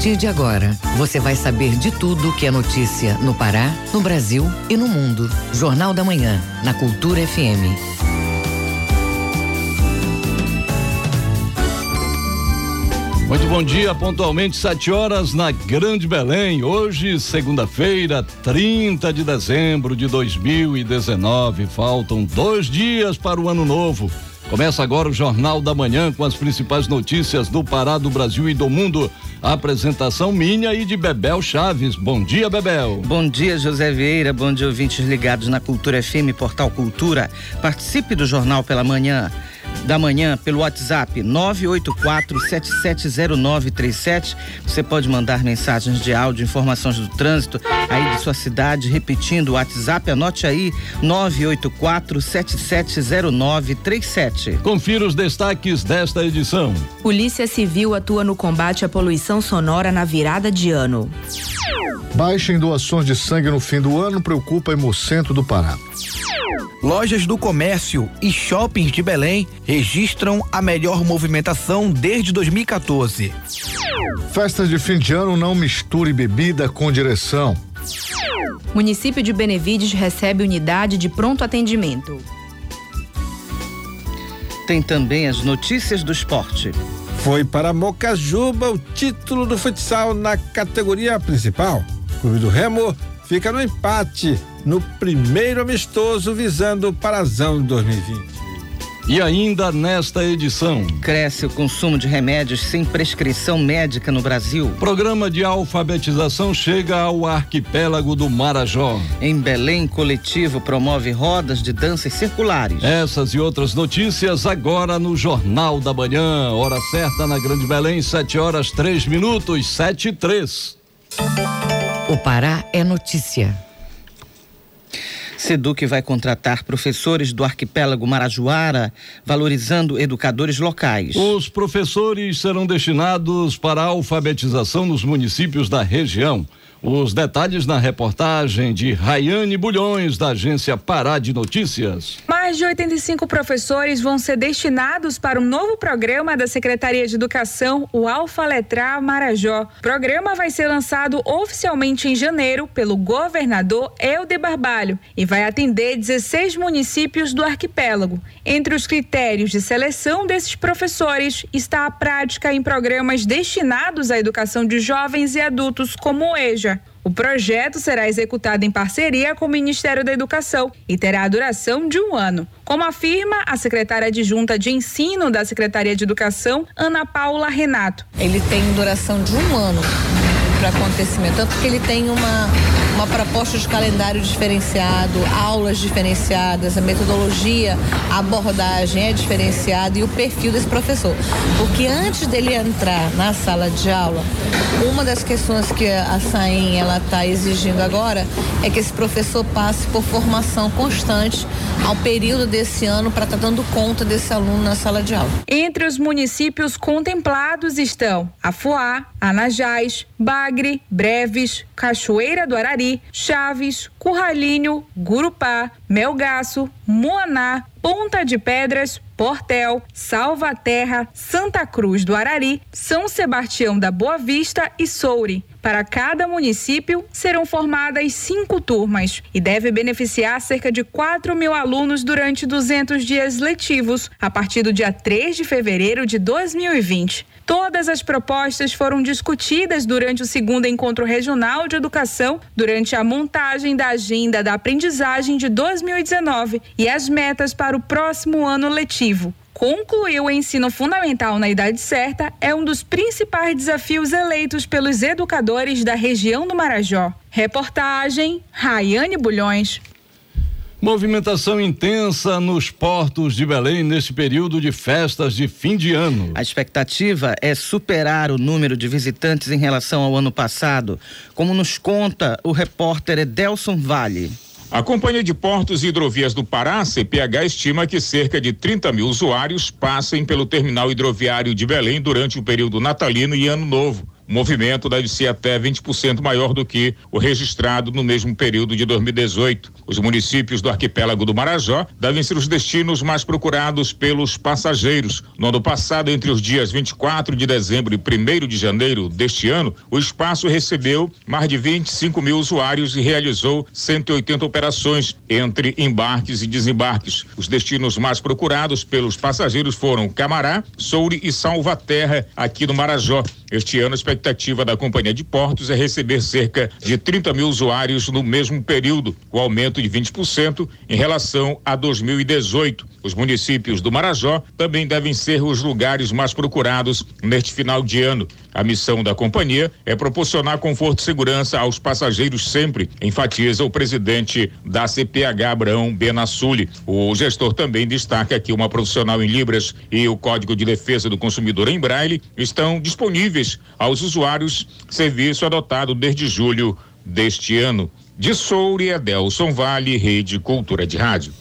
partir de agora, você vai saber de tudo que é notícia no Pará, no Brasil e no mundo. Jornal da Manhã, na Cultura FM. Muito bom dia, pontualmente 7 horas na Grande Belém. Hoje, segunda-feira, 30 de dezembro de 2019. Faltam dois dias para o ano novo. Começa agora o Jornal da Manhã com as principais notícias do Pará, do Brasil e do mundo. A apresentação minha e de Bebel Chaves. Bom dia, Bebel. Bom dia, José Vieira. Bom dia, ouvintes ligados na Cultura FM, Portal Cultura. Participe do Jornal pela Manhã da manhã pelo WhatsApp 984-770937. Você pode mandar mensagens de áudio, informações do trânsito aí de sua cidade, repetindo o WhatsApp, anote aí 984-770937. Confira os destaques desta edição. Polícia Civil atua no combate à poluição sonora na virada de ano. Baixa em doações de sangue no fim do ano preocupa Hemocentro do Pará. Lojas do comércio e shoppings de Belém registram a melhor movimentação desde 2014. Festas de fim de ano não misture bebida com direção. Município de Benevides recebe unidade de pronto atendimento. Tem também as notícias do esporte. Foi para Mocajuba o título do futsal na categoria principal. O Clube do Remo fica no empate no primeiro amistoso visando o Parazão 2020. E ainda nesta edição. Cresce o consumo de remédios sem prescrição médica no Brasil. Programa de alfabetização chega ao arquipélago do Marajó. Em Belém, coletivo promove rodas de danças circulares. Essas e outras notícias agora no Jornal da Manhã. Hora certa na Grande Belém, 7 horas 3 minutos, 7 e 3. O Pará é notícia. Seduc vai contratar professores do arquipélago Marajoara, valorizando educadores locais. Os professores serão destinados para a alfabetização nos municípios da região. Os detalhes na reportagem de Rayane Bulhões, da agência Pará de Notícias. Mais de 85 professores vão ser destinados para um novo programa da Secretaria de Educação, o Alfa Letra Marajó. O programa vai ser lançado oficialmente em janeiro pelo governador Helder Barbalho e vai atender 16 municípios do arquipélago. Entre os critérios de seleção desses professores está a prática em programas destinados à educação de jovens e adultos, como o EJA. O projeto será executado em parceria com o Ministério da Educação e terá a duração de um ano. Como afirma a secretária adjunta de ensino da Secretaria de Educação, Ana Paula Renato. Ele tem duração de um ano para acontecimento, tanto que ele tem uma, uma proposta de calendário diferenciado, aulas diferenciadas, a metodologia, a abordagem é diferenciada e o perfil desse professor. Porque antes dele entrar na sala de aula, uma das questões que a SAIM ela está exigindo agora é que esse professor passe por formação constante ao período desse ano para estar tá dando conta desse aluno na sala de aula. Entre os municípios contemplados estão Afuá, Anajás, Bagre, Breves, Cachoeira do Arari, Chaves, Curralinho, Gurupá, Melgaço, Moaná, Ponta de Pedras, Portel, Salvaterra, Santa Cruz do Arari, São Sebastião da Boa Vista e Soure. Para cada município, serão formadas cinco turmas e deve beneficiar cerca de 4 mil alunos durante 200 dias letivos, a partir do dia 3 de fevereiro de 2020. Todas as propostas foram discutidas durante o segundo encontro regional de educação, durante a montagem da agenda da aprendizagem de 2019 e as metas para o próximo ano letivo. Concluir o ensino fundamental na idade certa é um dos principais desafios eleitos pelos educadores da região do Marajó. Reportagem Rayane Bulhões. Movimentação intensa nos portos de Belém neste período de festas de fim de ano. A expectativa é superar o número de visitantes em relação ao ano passado, como nos conta o repórter Edelson Vale. A Companhia de Portos e Hidrovias do Pará, CPH, estima que cerca de 30 mil usuários passem pelo terminal hidroviário de Belém durante o período natalino e ano novo. O movimento deve ser até 20% maior do que o registrado no mesmo período de 2018. Os municípios do arquipélago do Marajó devem ser os destinos mais procurados pelos passageiros. No ano passado, entre os dias 24 de dezembro e 1 de janeiro deste ano, o espaço recebeu mais de 25 mil usuários e realizou 180 operações entre embarques e desembarques. Os destinos mais procurados pelos passageiros foram Camará, Soure e Salvaterra, aqui no Marajó. Este ano, a expectativa da Companhia de Portos é receber cerca de 30 mil usuários no mesmo período, o aumento de 20% em relação a 2018. Os municípios do Marajó também devem ser os lugares mais procurados neste final de ano. A missão da companhia é proporcionar conforto e segurança aos passageiros sempre, enfatiza o presidente da CPH, Abraão Benassuli. O gestor também destaca que uma profissional em Libras e o Código de Defesa do Consumidor em Braille estão disponíveis aos usuários, serviço adotado desde julho deste ano. De Soure, Adelson Vale, Rede Cultura de Rádio.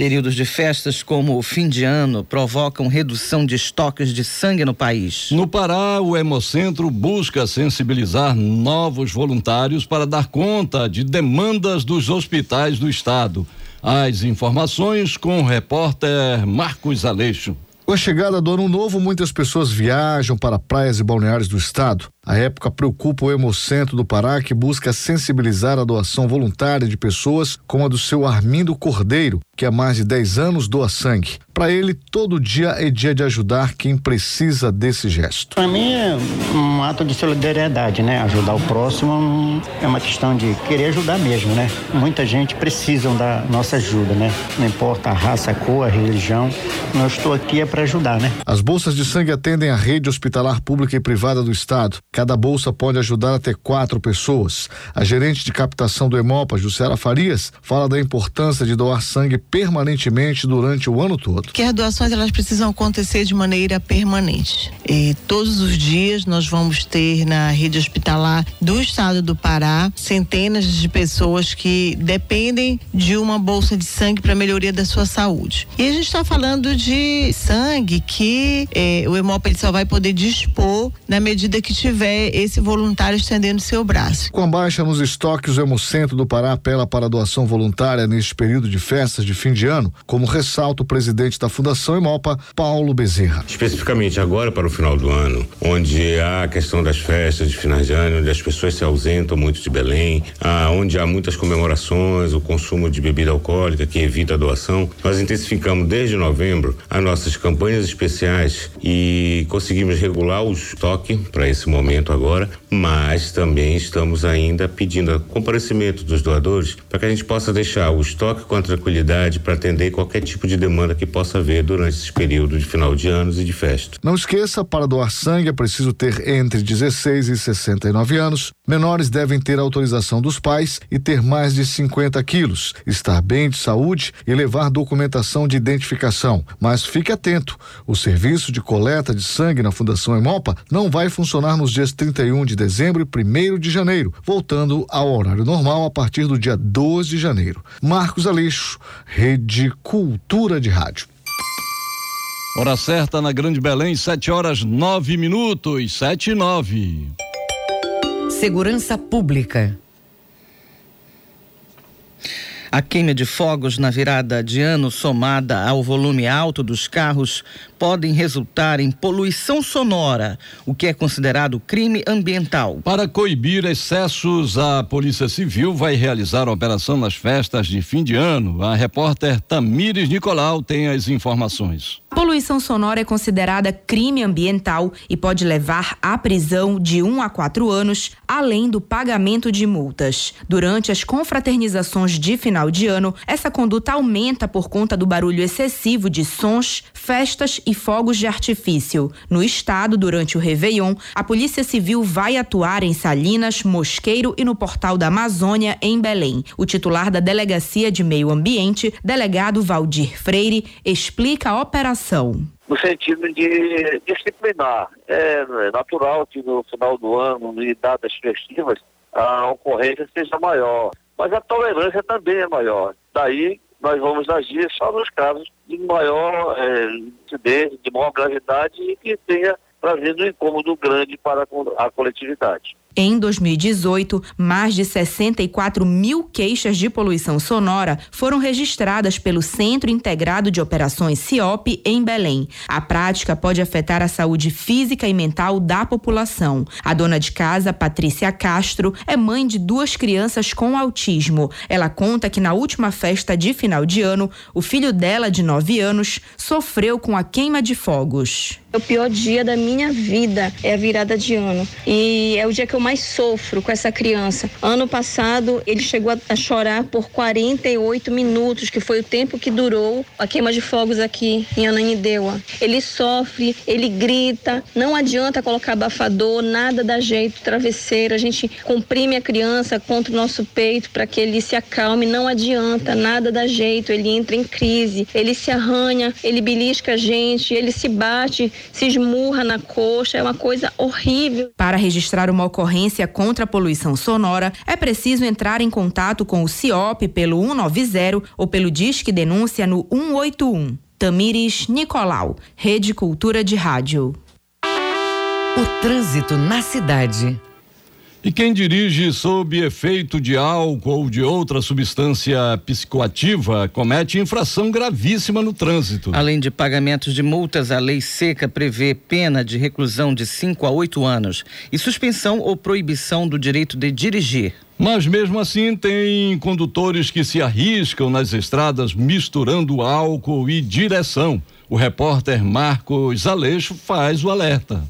Períodos de festas como o fim de ano provocam redução de estoques de sangue no país. No Pará, o Hemocentro busca sensibilizar novos voluntários para dar conta de demandas dos hospitais do estado. As informações com o repórter Marcos Aleixo. Com a chegada do ano novo, muitas pessoas viajam para praias e balneários do estado. A época preocupa o Hemocentro do Pará, que busca sensibilizar a doação voluntária de pessoas como a do seu Armindo Cordeiro, que há mais de 10 anos doa sangue. Para ele, todo dia é dia de ajudar quem precisa desse gesto. Para mim é um ato de solidariedade, né? Ajudar o próximo é uma questão de querer ajudar mesmo, né? Muita gente precisa da nossa ajuda, né? Não importa a raça, a cor, a religião, eu estou aqui é para ajudar, né? As bolsas de sangue atendem a rede hospitalar pública e privada do estado. Cada bolsa pode ajudar até quatro pessoas. A gerente de captação do Hemopa, Jussiara Farias, fala da importância de doar sangue permanentemente durante o ano todo. Que as doações elas precisam acontecer de maneira permanente. E todos os dias nós vamos ter na rede hospitalar do estado do Pará centenas de pessoas que dependem de uma bolsa de sangue para melhoria da sua saúde. E a gente está falando de sangue que eh, o Hemopa ele só vai poder dispor na medida que tiver tiver esse voluntário estendendo seu braço. Com a baixa nos estoques, o Hemocentro do Pará apela para a doação voluntária neste período de festas de fim de ano, como ressalta o presidente da Fundação Hemopa, Paulo Bezerra. Especificamente agora para o final do ano, onde há a questão das festas de finais de ano, onde as pessoas se ausentam muito de Belém, ah, onde há muitas comemorações, o consumo de bebida alcoólica que evita a doação, nós intensificamos desde novembro as nossas campanhas especiais e conseguimos regular o estoque para esse momento momento agora, mas também estamos ainda pedindo comparecimento dos doadores para que a gente possa deixar o estoque com tranquilidade para atender qualquer tipo de demanda que possa haver durante esse período de final de anos e de festa. Não esqueça, para doar sangue é preciso ter entre 16 e 69 anos. Menores devem ter autorização dos pais e ter mais de 50 quilos, estar bem de saúde e levar documentação de identificação. Mas fique atento: o serviço de coleta de sangue na Fundação Emopa não vai funcionar nos dias dias 31 de dezembro e 1 de janeiro, voltando ao horário normal a partir do dia 2 de janeiro. Marcos Aleixo, Rede Cultura de Rádio. Hora certa na Grande Belém, 7 horas 9 minutos, 7 e 9. Segurança Pública. A queima de fogos na virada de ano, somada ao volume alto dos carros, podem resultar em poluição sonora, o que é considerado crime ambiental. Para coibir excessos, a Polícia Civil vai realizar a operação nas festas de fim de ano. A repórter Tamires Nicolau tem as informações. Poluição sonora é considerada crime ambiental e pode levar à prisão de um a quatro anos, além do pagamento de multas. Durante as confraternizações de final de ano, essa conduta aumenta por conta do barulho excessivo de sons, festas e fogos de artifício. No estado, durante o Réveillon, a Polícia Civil vai atuar em Salinas, Mosqueiro e no Portal da Amazônia, em Belém. O titular da Delegacia de Meio Ambiente, delegado Valdir Freire, explica a operação no sentido de disciplinar. É, é natural que no final do ano e datas festivas a ocorrência seja maior, mas a tolerância também é maior. Daí nós vamos agir só nos casos de maior é, incidência, de maior gravidade e que tenha trazendo um incômodo grande para a coletividade. Em 2018, mais de 64 mil queixas de poluição sonora foram registradas pelo Centro Integrado de Operações CIOP em Belém. A prática pode afetar a saúde física e mental da população. A dona de casa, Patrícia Castro, é mãe de duas crianças com autismo. Ela conta que na última festa de final de ano, o filho dela, de 9 anos, sofreu com a queima de fogos. O pior dia da minha vida é a virada de ano. E é o dia que eu mais sofro com essa criança. Ano passado, ele chegou a, chorar por 48 minutos, que foi o tempo que durou a queima de fogos aqui em Ananindeua. Ele sofre, ele grita, não adianta colocar abafador, nada dá jeito, travesseiro. A gente comprime a criança contra o nosso peito para que ele se acalme, não adianta, nada dá jeito. Ele entra em crise, ele se arranha, ele belisca a gente, ele se bate se esmurra na coxa, é uma coisa horrível. Para registrar uma ocorrência contra a poluição sonora, é preciso entrar em contato com o CIOP pelo 190 ou pelo Disque Denúncia no 181. Tamires Nicolau, Rede Cultura de Rádio. O trânsito na cidade. E quem dirige sob efeito de álcool ou de outra substância psicoativa comete infração gravíssima no trânsito. Além de pagamentos de multas, a lei seca prevê pena de reclusão de 5 a 8 anos e suspensão ou proibição do direito de dirigir. Mas mesmo assim, tem condutores que se arriscam nas estradas misturando álcool e direção. O repórter Marcos Aleixo faz o alerta.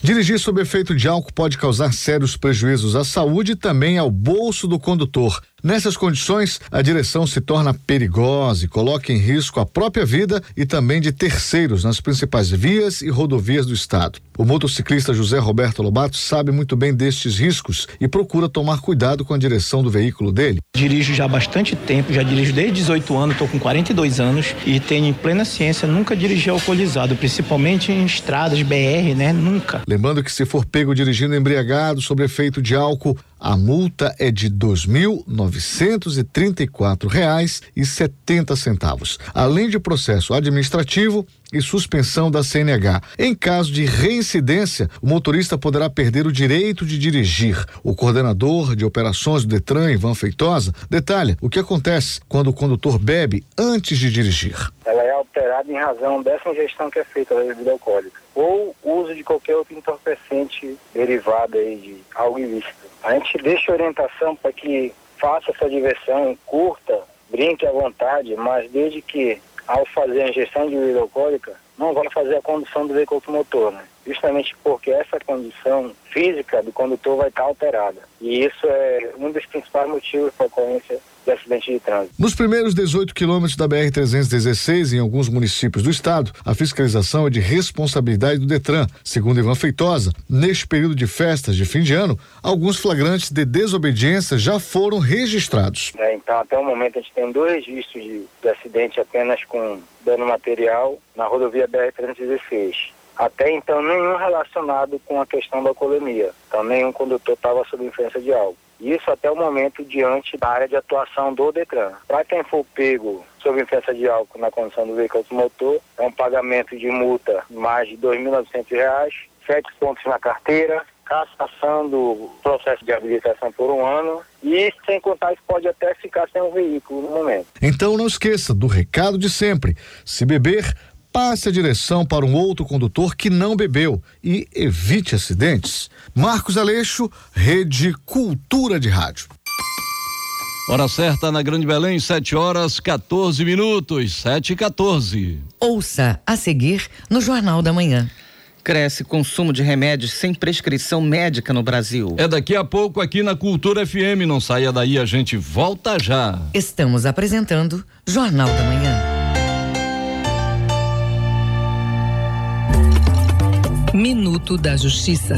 Dirigir sob efeito de álcool pode causar sérios prejuízos à saúde e também ao bolso do condutor. Nessas condições, a direção se torna perigosa e coloca em risco a própria vida e também de terceiros nas principais vias e rodovias do estado. O motociclista José Roberto Lobato sabe muito bem destes riscos e procura tomar cuidado com a direção do veículo dele. Dirijo já há bastante tempo, já dirijo desde 18 anos, estou com 42 anos e tenho em plena ciência nunca dirigi alcoolizado, principalmente em estradas BR, né? Nunca. Lembrando que se for pego dirigindo embriagado sob efeito de álcool, a multa é de R$ 2.934,70, além de processo administrativo e suspensão da CNH. Em caso de reincidência, o motorista poderá perder o direito de dirigir. O coordenador de operações do Detran, Ivan Feitosa, detalha o que acontece quando o condutor bebe antes de dirigir. Ela é alterada em razão dessa ingestão que é feita da bebida alcoólica ou uso de qualquer outro entorpecente derivado aí de algo ilícito. A gente deixa orientação para que faça essa diversão, curta, brinque à vontade, mas desde que ao fazer a injeção de bebida alcoólica, não vai fazer a condução do veículo automotor, né? Justamente porque essa condição física do condutor vai estar alterada. E isso é um dos principais motivos para a ocorrência de acidente de trânsito. Nos primeiros 18 quilômetros da BR-316, em alguns municípios do estado, a fiscalização é de responsabilidade do Detran. Segundo Ivan Feitosa, neste período de festas de fim de ano, alguns flagrantes de desobediência já foram registrados. É, então, até o momento, a gente tem dois registros de, de acidente apenas com dano material na rodovia BR-316 até então nenhum relacionado com a questão da alcoolemia. Então nenhum condutor estava sob influência de álcool. Isso até o momento diante da área de atuação do DETRAN. Para quem for pego sob influência de álcool na condição do veículo automotor, é um pagamento de multa mais de R$ 2.900, sete pontos na carteira, cassação do processo de habilitação por um ano e, sem contar, que pode até ficar sem o veículo no momento. Então não esqueça do recado de sempre: se beber, passe a direção para um outro condutor que não bebeu e evite acidentes. Marcos Aleixo, Rede Cultura de Rádio. Hora certa na Grande Belém, 7 horas 14 minutos, 7 e 14. Ouça a seguir no Jornal da Manhã. Cresce consumo de remédios sem prescrição médica no Brasil. É daqui a pouco aqui na Cultura FM. Não saia daí, a gente volta já. Estamos apresentando Jornal da Manhã. Minuto da Justiça.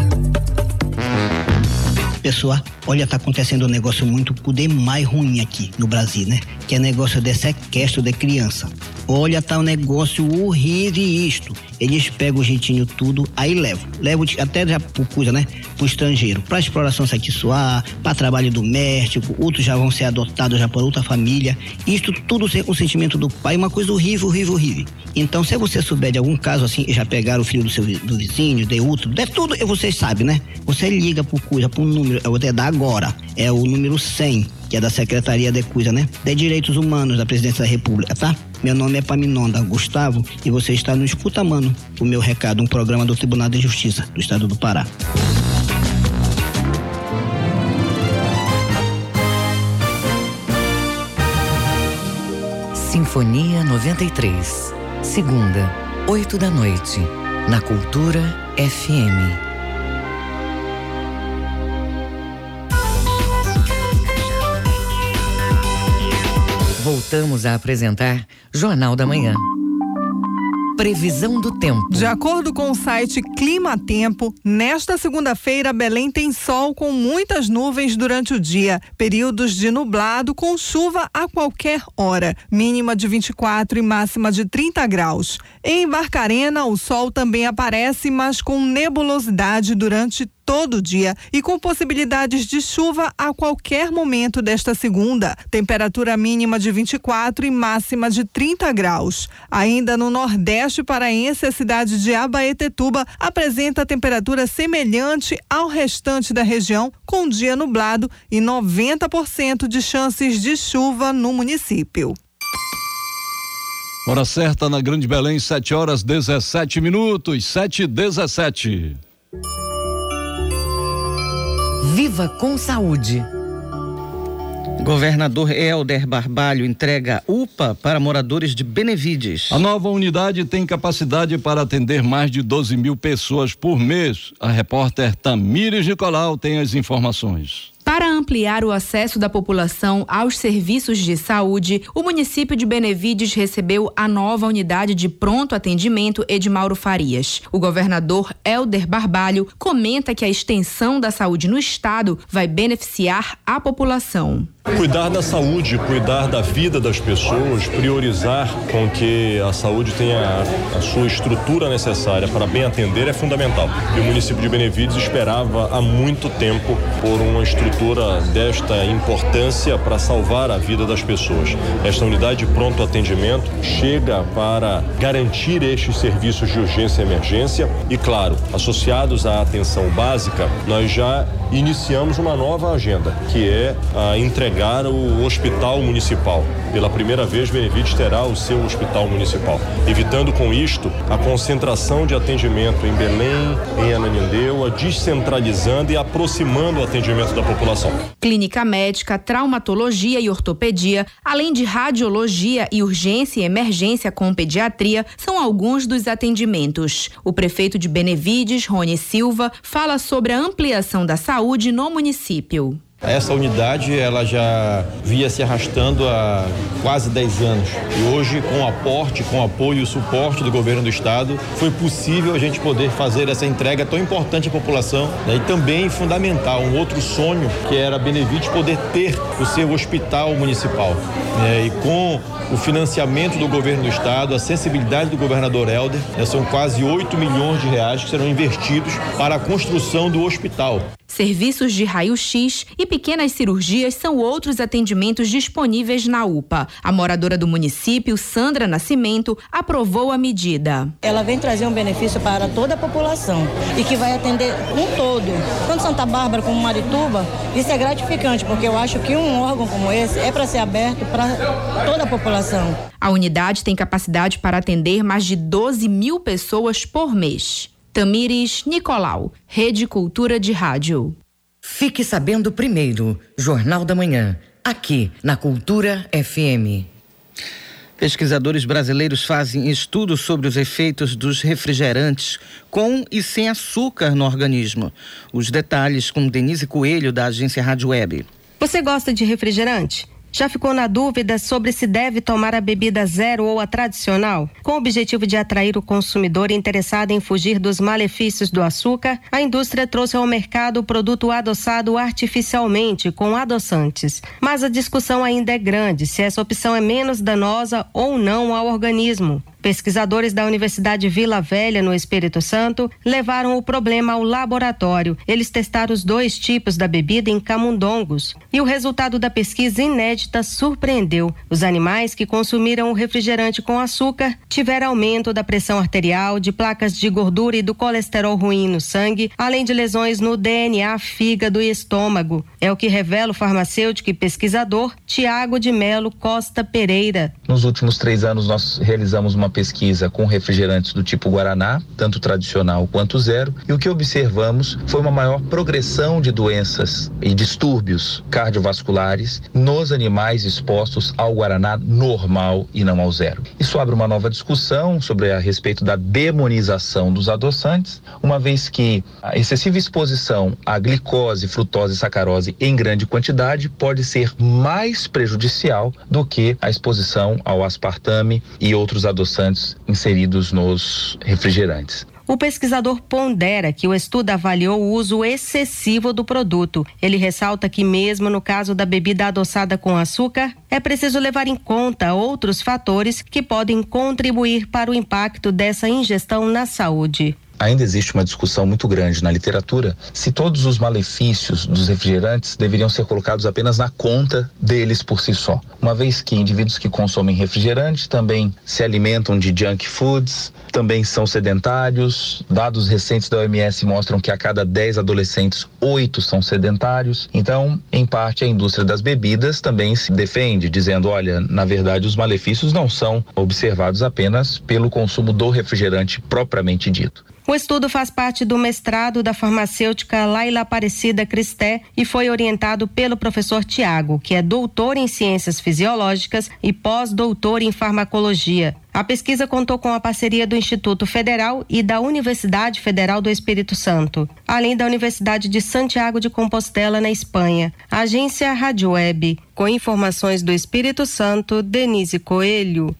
Pessoal, olha, tá acontecendo um negócio muito poder mais ruim aqui no Brasil, né? Que é negócio de sequestro de criança. Olha, tá um negócio horrível isto. Eles pegam o jeitinho tudo, aí levam. Levam até já por coisa, né? Pro estrangeiro. Pra exploração sexual, pra trabalho doméstico, outros já vão ser adotados já por outra família. Isto tudo sem consentimento do pai, uma coisa horrível, horrível, horrível. Então, se você souber de algum caso assim, já pegaram o filho do seu do vizinho, de outro, de tudo, vocês sabem, né? Você liga por coisa, por número, eu vou te dar agora. É o número 100, que é da Secretaria de Coisa, né? De Direitos Humanos da Presidência da República, tá? Meu nome é Paminonda Gustavo e você está no Escuta Mano, o meu recado, um programa do Tribunal de Justiça do Estado do Pará. Sinfonia 93. Segunda, oito da noite. Na Cultura FM. Voltamos a apresentar Jornal da Manhã. Previsão do tempo. De acordo com o site Clima Tempo, nesta segunda-feira Belém tem sol com muitas nuvens durante o dia, períodos de nublado com chuva a qualquer hora, mínima de 24 e máxima de 30 graus. Em Barcarena, o sol também aparece, mas com nebulosidade durante todo dia e com possibilidades de chuva a qualquer momento desta segunda. Temperatura mínima de 24 e máxima de 30 graus. Ainda no Nordeste paraense, a cidade de Abaetetuba apresenta temperatura semelhante ao restante da região, com dia nublado e 90% de chances de chuva no município. Hora certa na Grande Belém, 7 horas 17 minutos, 7 e 17. Viva com saúde. Governador Helder Barbalho entrega UPA para moradores de Benevides. A nova unidade tem capacidade para atender mais de 12 mil pessoas por mês. A repórter Tamires Nicolau tem as informações. Para ampliar o acesso da população aos serviços de saúde, o município de Benevides recebeu a nova unidade de pronto atendimento Edmauro Farias. O governador Helder Barbalho comenta que a extensão da saúde no estado vai beneficiar a população. Cuidar da saúde, cuidar da vida das pessoas, priorizar com que a saúde tenha a sua estrutura necessária para bem atender é fundamental. E o município de Benevides esperava há muito tempo por uma estrutura desta importância para salvar a vida das pessoas. Esta unidade de pronto atendimento chega para garantir estes serviços de urgência e emergência e, claro, associados à atenção básica, nós já iniciamos uma nova agenda, que é a entregar o hospital municipal. Pela primeira vez, Benevides terá o seu hospital municipal, evitando com isto a concentração de atendimento em Belém, em Ananindeua, descentralizando e aproximando o atendimento da população. Clínica médica, traumatologia e ortopedia, além de radiologia e urgência e emergência com pediatria, são alguns dos atendimentos. O prefeito de Benevides, Rony Silva, fala sobre a ampliação da saúde no município. Essa unidade ela já via se arrastando há quase 10 anos e hoje com o aporte, com o apoio e o suporte do governo do estado foi possível a gente poder fazer essa entrega tão importante à população né? e também fundamental um outro sonho que era Benevides poder ter o seu hospital municipal né? e com o financiamento do governo do estado, a sensibilidade do governador Helder, né? são quase 8 milhões de reais que serão investidos para a construção do hospital. Serviços de raio-x e pequenas cirurgias são outros atendimentos disponíveis na UPA. A moradora do município, Sandra Nascimento, aprovou a medida. Ela vem trazer um benefício para toda a população e que vai atender um todo. Tanto Santa Bárbara como Marituba, isso é gratificante, porque eu acho que um órgão como esse é para ser aberto para toda a população. A unidade tem capacidade para atender mais de 12 mil pessoas por mês. Tamires Nicolau, Rede Cultura de Rádio. Fique sabendo primeiro, Jornal da Manhã, aqui na Cultura FM. Pesquisadores brasileiros fazem estudos sobre os efeitos dos refrigerantes com e sem açúcar no organismo. Os detalhes com Denise Coelho, da agência Rádio Web. Você gosta de refrigerante? Já ficou na dúvida sobre se deve tomar a bebida zero ou a tradicional? Com o objetivo de atrair o consumidor interessado em fugir dos malefícios do açúcar, a indústria trouxe ao mercado o produto adoçado artificialmente com adoçantes. Mas a discussão ainda é grande se essa opção é menos danosa ou não ao organismo. Pesquisadores da Universidade Vila Velha, no Espírito Santo, levaram o problema ao laboratório. Eles testaram os dois tipos da bebida em camundongos. E o resultado da pesquisa inédita surpreendeu. Os animais que consumiram o refrigerante com açúcar tiveram aumento da pressão arterial, de placas de gordura e do colesterol ruim no sangue, além de lesões no DNA, fígado e estômago. É o que revela o farmacêutico e pesquisador Tiago de Melo Costa Pereira. Nos últimos três anos, nós realizamos uma pesquisa com refrigerantes do tipo Guaraná, tanto tradicional quanto zero, e o que observamos foi uma maior progressão de doenças e distúrbios cardiovasculares nos animais expostos ao Guaraná normal e não ao zero. Isso abre uma nova discussão sobre a respeito da demonização dos adoçantes, uma vez que a excessiva exposição à glicose, frutose e sacarose em grande quantidade pode ser mais prejudicial do que a exposição ao aspartame e outros adoçantes inseridos nos refrigerantes. O pesquisador pondera que o estudo avaliou o uso excessivo do produto. Ele ressalta que, mesmo no caso da bebida adoçada com açúcar, é preciso levar em conta outros fatores que podem contribuir para o impacto dessa ingestão na saúde ainda existe uma discussão muito grande na literatura se todos os malefícios dos refrigerantes deveriam ser colocados apenas na conta deles por si só. Uma vez que indivíduos que consomem refrigerante também se alimentam de junk foods, também são sedentários. Dados recentes da OMS mostram que a cada 10 adolescentes, 8 são sedentários. Então, em parte, a indústria das bebidas também se defende, dizendo: olha, na verdade, os malefícios não são observados apenas pelo consumo do refrigerante propriamente dito. O estudo faz parte do mestrado da farmacêutica Laila Aparecida Cristé e foi orientado pelo professor Tiago, que é doutor em ciências fisiológicas e pós-doutor em farmacologia. A pesquisa contou com a parceria do Instituto Federal e da Universidade Federal do Espírito Santo, além da Universidade de Santiago de Compostela, na Espanha. Agência Rádio Web. Com informações do Espírito Santo, Denise Coelho.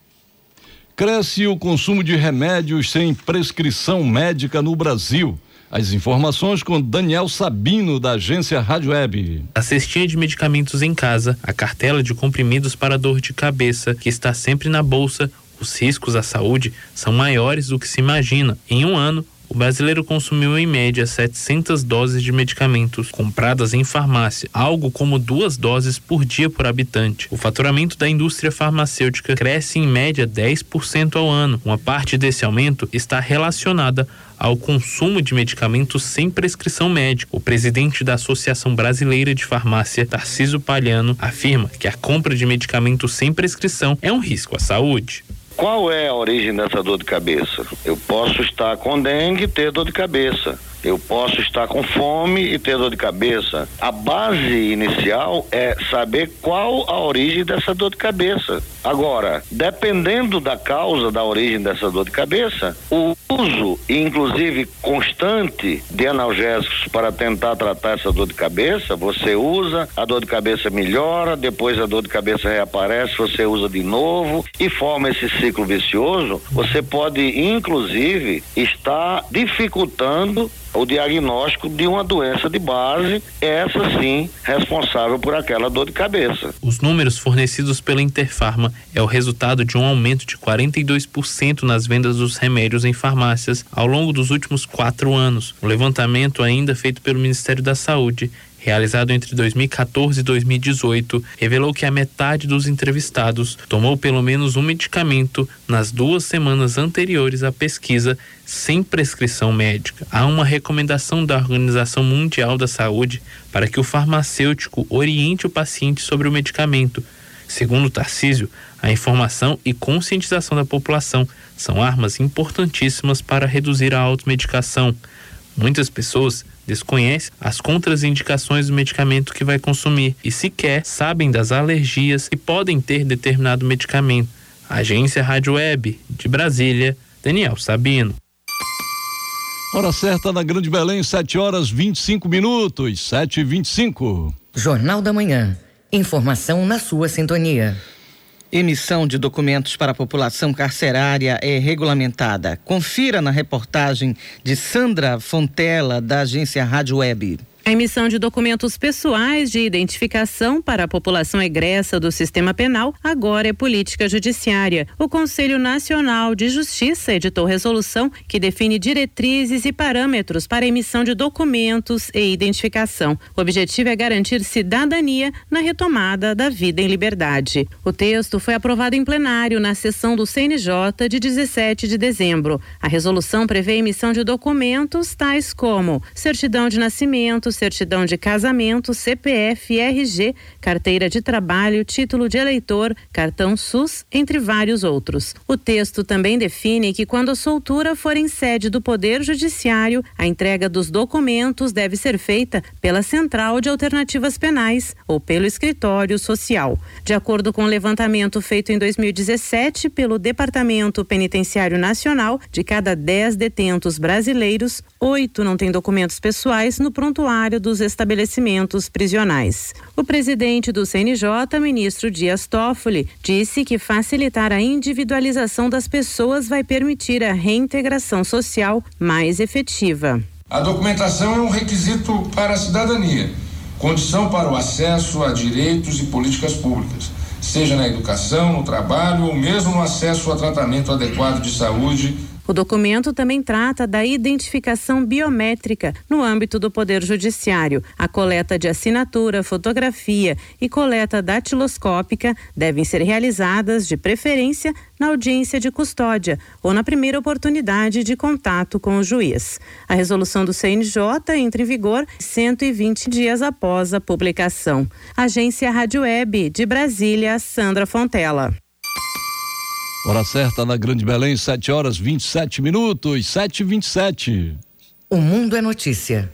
Cresce o consumo de remédios sem prescrição médica no Brasil. As informações com Daniel Sabino, da agência Rádio Web. A cestinha de medicamentos em casa, a cartela de comprimidos para dor de cabeça, que está sempre na bolsa, os riscos à saúde são maiores do que se imagina. Em um ano, o brasileiro consumiu em média 700 doses de medicamentos compradas em farmácia, algo como duas doses por dia por habitante. O faturamento da indústria farmacêutica cresce em média 10% ao ano. Uma parte desse aumento está relacionada ao consumo de medicamentos sem prescrição médica. O presidente da Associação Brasileira de Farmácia, Tarciso Palhano, afirma que a compra de medicamentos sem prescrição é um risco à saúde. Qual é a origem dessa dor de cabeça? Eu posso estar com dengue e ter dor de cabeça. Eu posso estar com fome e ter dor de cabeça. A base inicial é saber qual a origem dessa dor de cabeça. Agora, dependendo da causa da origem dessa dor de cabeça, o uso, inclusive constante, de analgésicos para tentar tratar essa dor de cabeça, você usa, a dor de cabeça melhora, depois a dor de cabeça reaparece, você usa de novo e forma esse ciclo vicioso, você pode, inclusive, estar dificultando o diagnóstico de uma doença de base, essa sim responsável por aquela dor de cabeça. Os números fornecidos pela Interfarma é o resultado de um aumento de 42% nas vendas dos remédios em farmácias ao longo dos últimos quatro anos. O levantamento, ainda feito pelo Ministério da Saúde, realizado entre 2014 e 2018, revelou que a metade dos entrevistados tomou pelo menos um medicamento nas duas semanas anteriores à pesquisa sem prescrição médica. Há uma recomendação da Organização Mundial da Saúde para que o farmacêutico oriente o paciente sobre o medicamento. Segundo Tarcísio, a informação e conscientização da população são armas importantíssimas para reduzir a automedicação. Muitas pessoas desconhecem as contraindicações do medicamento que vai consumir e sequer sabem das alergias que podem ter determinado medicamento. Agência Rádio Web, de Brasília, Daniel Sabino. Hora certa na Grande Belém, 7 horas 25 minutos, 7 e 25 Jornal da Manhã. Informação na sua sintonia. Emissão de documentos para a população carcerária é regulamentada. Confira na reportagem de Sandra Fontela, da agência Rádio Web. A emissão de documentos pessoais de identificação para a população egressa do sistema penal agora é política judiciária. O Conselho Nacional de Justiça editou resolução que define diretrizes e parâmetros para a emissão de documentos e identificação. O objetivo é garantir cidadania na retomada da vida em liberdade. O texto foi aprovado em plenário na sessão do CNJ de 17 de dezembro. A resolução prevê a emissão de documentos tais como certidão de nascimento, certidão de casamento, CPF, RG, carteira de trabalho, título de eleitor, cartão SUS, entre vários outros. O texto também define que quando a soltura for em sede do Poder Judiciário, a entrega dos documentos deve ser feita pela Central de Alternativas Penais ou pelo Escritório Social. De acordo com o levantamento feito em 2017 pelo Departamento Penitenciário Nacional, de cada 10 detentos brasileiros, oito não têm documentos pessoais no prontuário dos estabelecimentos prisionais. O presidente do CNJ, ministro Dias Toffoli, disse que facilitar a individualização das pessoas vai permitir a reintegração social mais efetiva. A documentação é um requisito para a cidadania, condição para o acesso a direitos e políticas públicas, seja na educação, no trabalho ou mesmo no acesso a tratamento adequado de saúde o documento também trata da identificação biométrica no âmbito do Poder Judiciário. A coleta de assinatura, fotografia e coleta datiloscópica devem ser realizadas, de preferência, na audiência de custódia ou na primeira oportunidade de contato com o juiz. A resolução do CNJ entra em vigor 120 dias após a publicação. Agência Rádio Web de Brasília, Sandra Fontela. Hora certa na Grande Belém, 7 horas 27 minutos, 7 e 27 O mundo é notícia.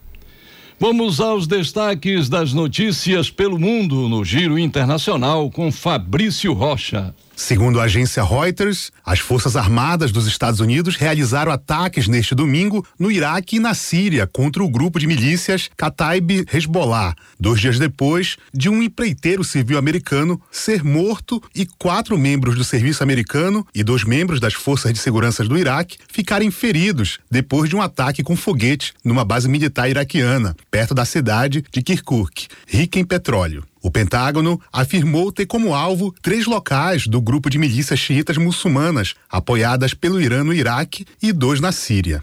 Vamos aos destaques das notícias pelo mundo no Giro Internacional com Fabrício Rocha. Segundo a agência Reuters, as Forças Armadas dos Estados Unidos realizaram ataques neste domingo no Iraque e na Síria contra o grupo de milícias Kataib Hezbollah, dois dias depois de um empreiteiro civil americano ser morto e quatro membros do serviço americano e dois membros das Forças de Segurança do Iraque ficarem feridos depois de um ataque com foguete numa base militar iraquiana, perto da cidade de Kirkuk, rica em petróleo. O Pentágono afirmou ter como alvo três locais do grupo de milícias xiitas muçulmanas, apoiadas pelo Irã no Iraque, e dois na Síria.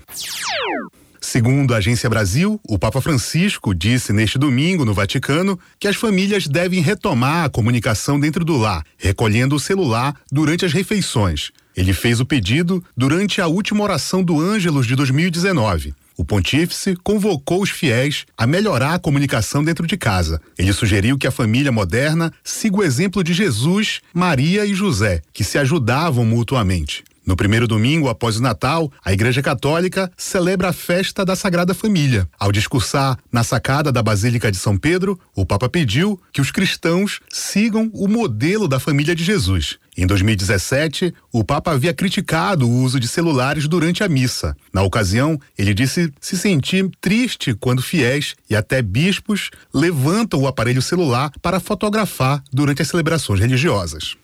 Segundo a Agência Brasil, o Papa Francisco disse neste domingo no Vaticano que as famílias devem retomar a comunicação dentro do lar, recolhendo o celular durante as refeições. Ele fez o pedido durante a última oração do Ângelos de 2019. O pontífice convocou os fiéis a melhorar a comunicação dentro de casa. Ele sugeriu que a família moderna siga o exemplo de Jesus, Maria e José, que se ajudavam mutuamente. No primeiro domingo após o Natal, a Igreja Católica celebra a festa da Sagrada Família. Ao discursar na sacada da Basílica de São Pedro, o Papa pediu que os cristãos sigam o modelo da família de Jesus. Em 2017, o Papa havia criticado o uso de celulares durante a missa. Na ocasião, ele disse se sentir triste quando fiéis e até bispos levantam o aparelho celular para fotografar durante as celebrações religiosas.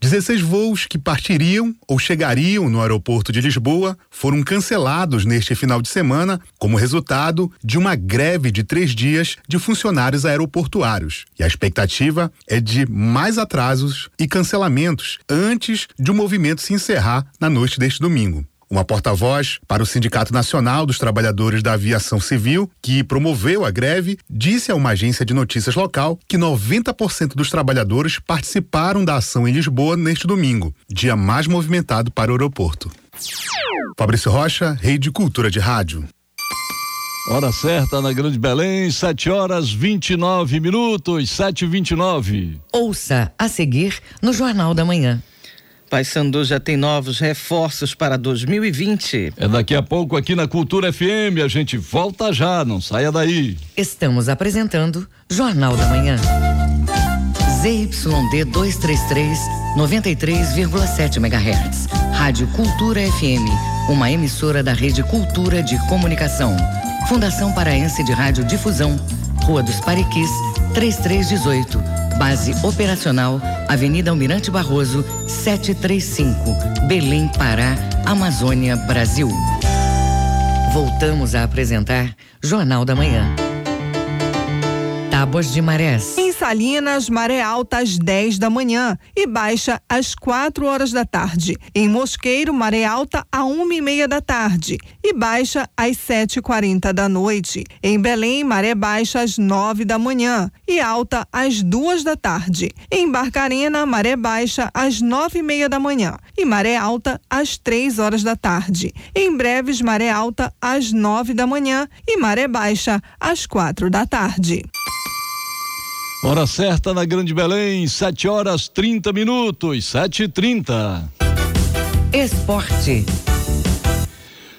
16 voos que partiriam ou chegariam no aeroporto de Lisboa foram cancelados neste final de semana como resultado de uma greve de três dias de funcionários aeroportuários. E a expectativa é de mais atrasos e cancelamentos antes de o movimento se encerrar na noite deste domingo. Uma porta-voz para o Sindicato Nacional dos Trabalhadores da Aviação Civil, que promoveu a greve, disse a uma agência de notícias local que 90% dos trabalhadores participaram da ação em Lisboa neste domingo, dia mais movimentado para o aeroporto. Fabrício Rocha, Rede Cultura de Rádio. Hora certa na Grande Belém, 7 horas 29 minutos, 7 e 29 Ouça a seguir no Jornal da Manhã. Paysandu já tem novos reforços para 2020. É daqui a pouco aqui na Cultura FM, a gente volta já, não saia daí. Estamos apresentando Jornal da Manhã. ZYD 233, 93,7 MHz. Rádio Cultura FM, uma emissora da Rede Cultura de Comunicação. Fundação Paraense de Rádio Difusão, Rua dos Pariquis, 3318. Base operacional Avenida Almirante Barroso, 735, Belém, Pará, Amazônia, Brasil. Voltamos a apresentar Jornal da Manhã. Tábuas de marés. Em Salinas, maré alta às 10 da manhã e baixa às 4 horas da tarde. Em Mosqueiro, maré alta a uma e meia da tarde e baixa às 7h40 da noite. Em Belém, maré baixa às 9 da manhã e alta às duas da tarde. Em Barcarena, maré baixa às nove e meia da manhã e maré alta às 3 horas da tarde. Em Breves, maré alta às 9 da manhã e maré baixa às quatro da tarde. Hora certa na Grande Belém, 7 horas 30 minutos, 7 e 30 Esporte.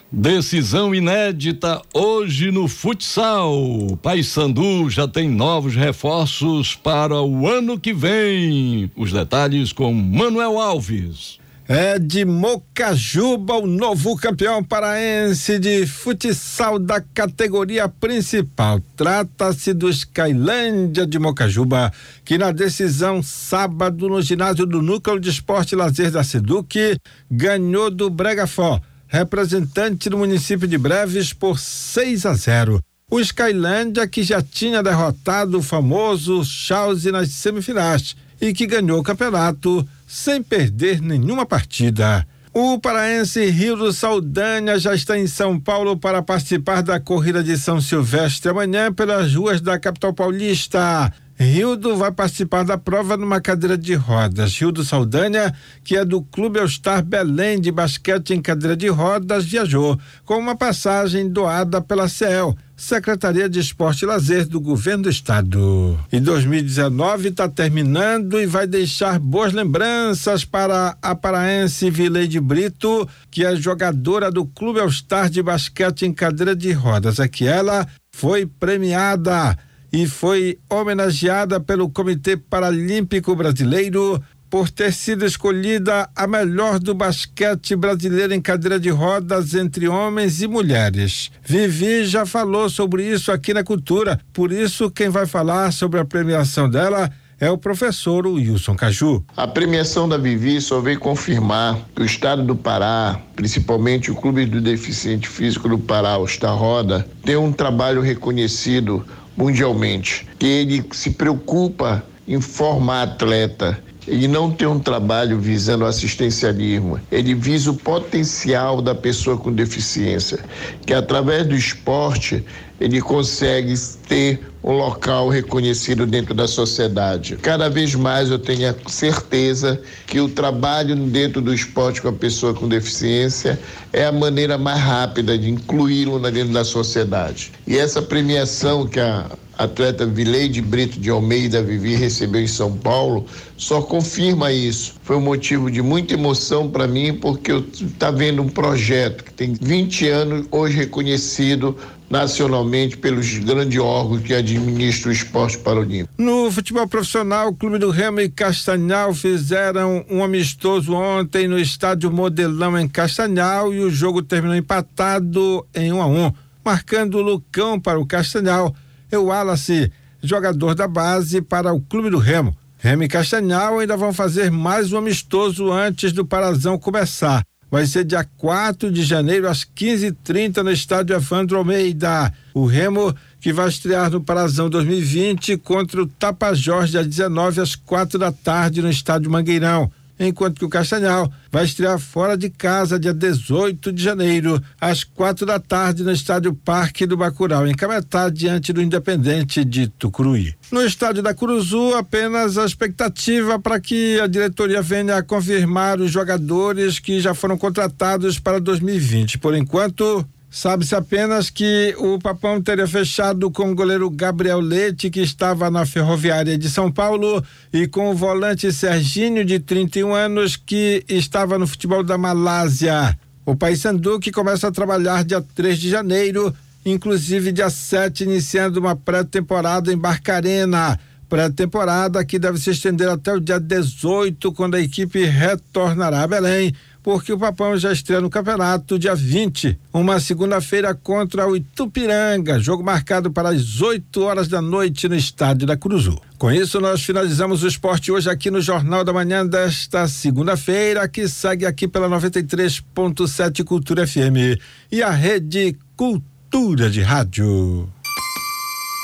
Decisão inédita hoje no futsal. Paysandu já tem novos reforços para o ano que vem. Os detalhes com Manuel Alves. É de Mocajuba, o novo campeão paraense de futsal da categoria principal. Trata-se do Skylândia de Mocajuba, que na decisão sábado no ginásio do Núcleo de Esporte e Lazer da Seduc ganhou do Bregafó, representante do município de Breves, por 6 a 0. O Skylândia que já tinha derrotado o famoso Chause nas semifinais e que ganhou o campeonato sem perder nenhuma partida. O paraense Rio Saldanha já está em São Paulo para participar da corrida de São Silvestre amanhã pelas ruas da capital paulista. Rildo vai participar da prova numa cadeira de rodas. Rildo Saldanha, que é do Clube All-Star Belém de basquete em cadeira de rodas, viajou com uma passagem doada pela CEL, Secretaria de Esporte e Lazer do Governo do Estado. E 2019 está terminando e vai deixar boas lembranças para a paraense Vileide Brito, que é jogadora do Clube All-Star de basquete em cadeira de rodas. Aqui ela foi premiada e foi homenageada pelo Comitê Paralímpico Brasileiro por ter sido escolhida a melhor do basquete brasileiro em cadeira de rodas entre homens e mulheres. Vivi já falou sobre isso aqui na Cultura, por isso quem vai falar sobre a premiação dela é o professor Wilson Caju. A premiação da Vivi só veio confirmar que o estado do Pará, principalmente o Clube do Deficiente Físico do Pará, o Roda, tem um trabalho reconhecido mundialmente, que ele se preocupa em formar atleta. Ele não tem um trabalho visando assistencialismo, ele visa o potencial da pessoa com deficiência, que através do esporte ele consegue ter um local reconhecido dentro da sociedade. Cada vez mais eu tenho a certeza que o trabalho dentro do esporte com a pessoa com deficiência é a maneira mais rápida de incluí-lo dentro da sociedade. E essa premiação que a atleta Vileide Brito de Almeida Vivi recebeu em São Paulo, só confirma isso. Foi um motivo de muita emoção para mim, porque eu tá vendo um projeto que tem 20 anos, hoje reconhecido nacionalmente pelos grandes órgãos que administram o esporte paralímpico. No futebol profissional, o Clube do Remo e Castanhal fizeram um amistoso ontem no estádio Modelão em Castanhal e o jogo terminou empatado em 1 um a 1, um, marcando o Lucão para o Castanhal e o Wallace, jogador da base para o Clube do Remo. Remo e Castanhal ainda vão fazer mais um amistoso antes do Parazão começar vai ser dia 4 de janeiro, às 15h30, no estádio Evandro Almeida. O Remo, que vai estrear no Parazão 2020 contra o Tapajós, dia 19 às quatro da tarde, no estádio Mangueirão enquanto que o Castanhal vai estrear fora de casa dia 18 de janeiro, às quatro da tarde, no estádio Parque do Bacurau, em Cametá, diante do Independente de Tucuruí. No estádio da Curuzu, apenas a expectativa para que a diretoria venha a confirmar os jogadores que já foram contratados para 2020. Por enquanto, Sabe-se apenas que o Papão teria fechado com o goleiro Gabriel Leite, que estava na Ferroviária de São Paulo, e com o volante Serginho, de 31 anos, que estava no futebol da Malásia. O Paysandu, que começa a trabalhar dia 3 de janeiro, inclusive dia 7, iniciando uma pré-temporada em Barcarena pré-temporada que deve se estender até o dia 18, quando a equipe retornará a Belém porque o Papão já estreia no campeonato dia 20, uma segunda-feira contra o Itupiranga, jogo marcado para as 8 horas da noite no estádio da Cruzu. Com isso, nós finalizamos o esporte hoje aqui no Jornal da Manhã desta segunda-feira, que segue aqui pela 93.7 Cultura FM e a Rede Cultura de Rádio.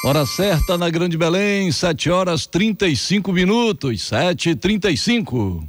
Hora certa na Grande Belém, 7 horas 35 minutos, 7 e 35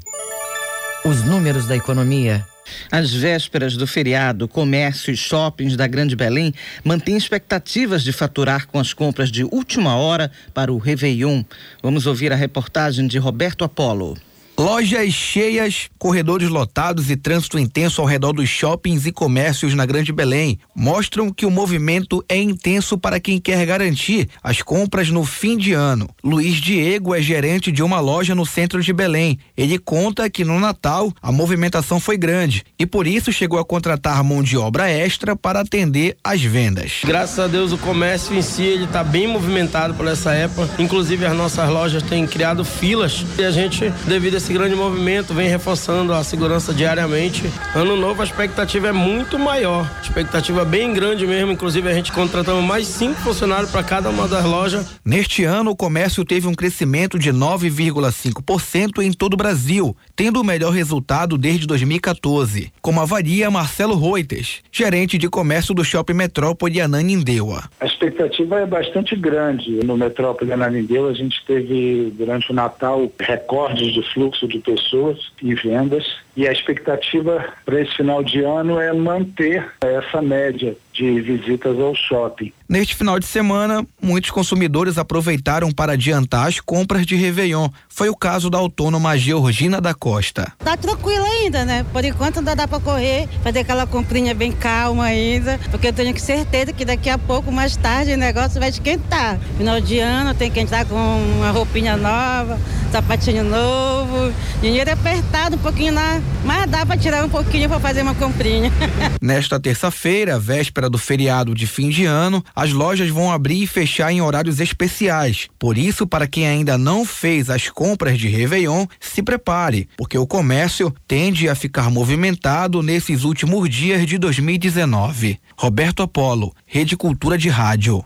os números da economia. Às vésperas do feriado, comércio e shoppings da Grande Belém mantêm expectativas de faturar com as compras de última hora para o Réveillon. Vamos ouvir a reportagem de Roberto Apolo. Lojas cheias, corredores lotados e trânsito intenso ao redor dos shoppings e comércios na Grande Belém mostram que o movimento é intenso para quem quer garantir as compras no fim de ano. Luiz Diego é gerente de uma loja no centro de Belém. Ele conta que no Natal a movimentação foi grande e por isso chegou a contratar mão de obra extra para atender as vendas. Graças a Deus o comércio em si ele está bem movimentado por essa época. Inclusive as nossas lojas têm criado filas e a gente devido a esse grande movimento vem reforçando a segurança diariamente. Ano novo a expectativa é muito maior, expectativa bem grande mesmo. Inclusive a gente contratamos mais cinco funcionários para cada uma das lojas. Neste ano o comércio teve um crescimento de 9,5% em todo o Brasil, tendo o melhor resultado desde 2014, como avaria Marcelo Reuters, gerente de comércio do Shopping Metrópole Ananindeua. A expectativa é bastante grande no Metrópole Ananindeua. A gente teve durante o Natal recordes de fluxo fluxo de pessoas e vendas. E a expectativa para esse final de ano é manter essa média de visitas ao shopping. Neste final de semana, muitos consumidores aproveitaram para adiantar as compras de Réveillon. Foi o caso da autônoma Georgina da Costa. Tá tranquilo ainda, né? Por enquanto ainda dá para correr, fazer aquela comprinha bem calma ainda, porque eu tenho que certeza que daqui a pouco, mais tarde, o negócio vai esquentar. Final de ano tem que entrar com uma roupinha nova, sapatinho novo, dinheiro apertado um pouquinho lá, mas dá para tirar um pouquinho para fazer uma comprinha. Nesta terça-feira, véspera do feriado de fim de ano, as lojas vão abrir e fechar em horários especiais. Por isso, para quem ainda não fez as compras de Réveillon, se prepare, porque o comércio tende a ficar movimentado nesses últimos dias de 2019. Roberto Apolo, Rede Cultura de Rádio.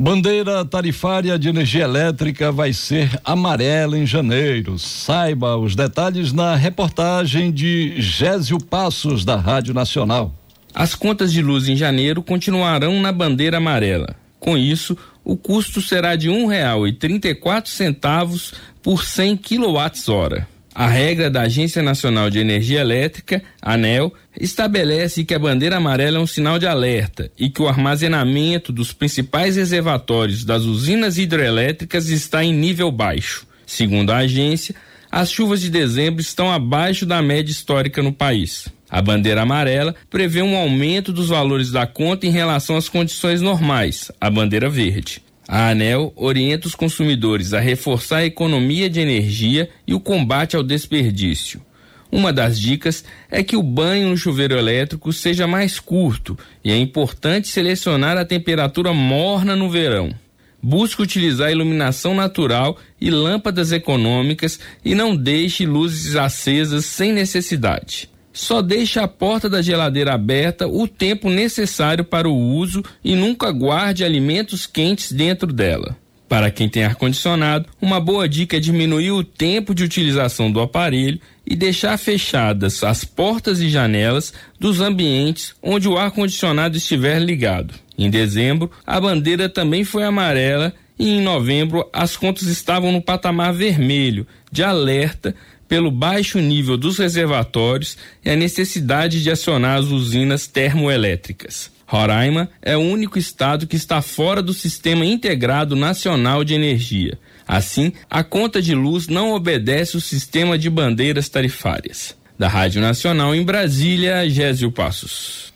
Bandeira tarifária de energia elétrica vai ser amarela em janeiro. Saiba os detalhes na reportagem de Gésio Passos, da Rádio Nacional. As contas de luz em janeiro continuarão na bandeira amarela. Com isso, o custo será de quatro centavos por 100 kWh. A regra da Agência Nacional de Energia Elétrica, ANEL, estabelece que a bandeira amarela é um sinal de alerta e que o armazenamento dos principais reservatórios das usinas hidrelétricas está em nível baixo. Segundo a agência, as chuvas de dezembro estão abaixo da média histórica no país. A bandeira amarela prevê um aumento dos valores da conta em relação às condições normais, a bandeira verde. A ANEL orienta os consumidores a reforçar a economia de energia e o combate ao desperdício. Uma das dicas é que o banho no chuveiro elétrico seja mais curto e é importante selecionar a temperatura morna no verão. Busque utilizar iluminação natural e lâmpadas econômicas e não deixe luzes acesas sem necessidade. Só deixe a porta da geladeira aberta o tempo necessário para o uso e nunca guarde alimentos quentes dentro dela. Para quem tem ar-condicionado, uma boa dica é diminuir o tempo de utilização do aparelho e deixar fechadas as portas e janelas dos ambientes onde o ar-condicionado estiver ligado. Em dezembro, a bandeira também foi amarela e em novembro as contas estavam no patamar vermelho, de alerta pelo baixo nível dos reservatórios e a necessidade de acionar as usinas termoelétricas. Roraima é o único estado que está fora do Sistema Integrado Nacional de Energia. Assim, a conta de luz não obedece o sistema de bandeiras tarifárias. Da Rádio Nacional em Brasília, Gésio Passos.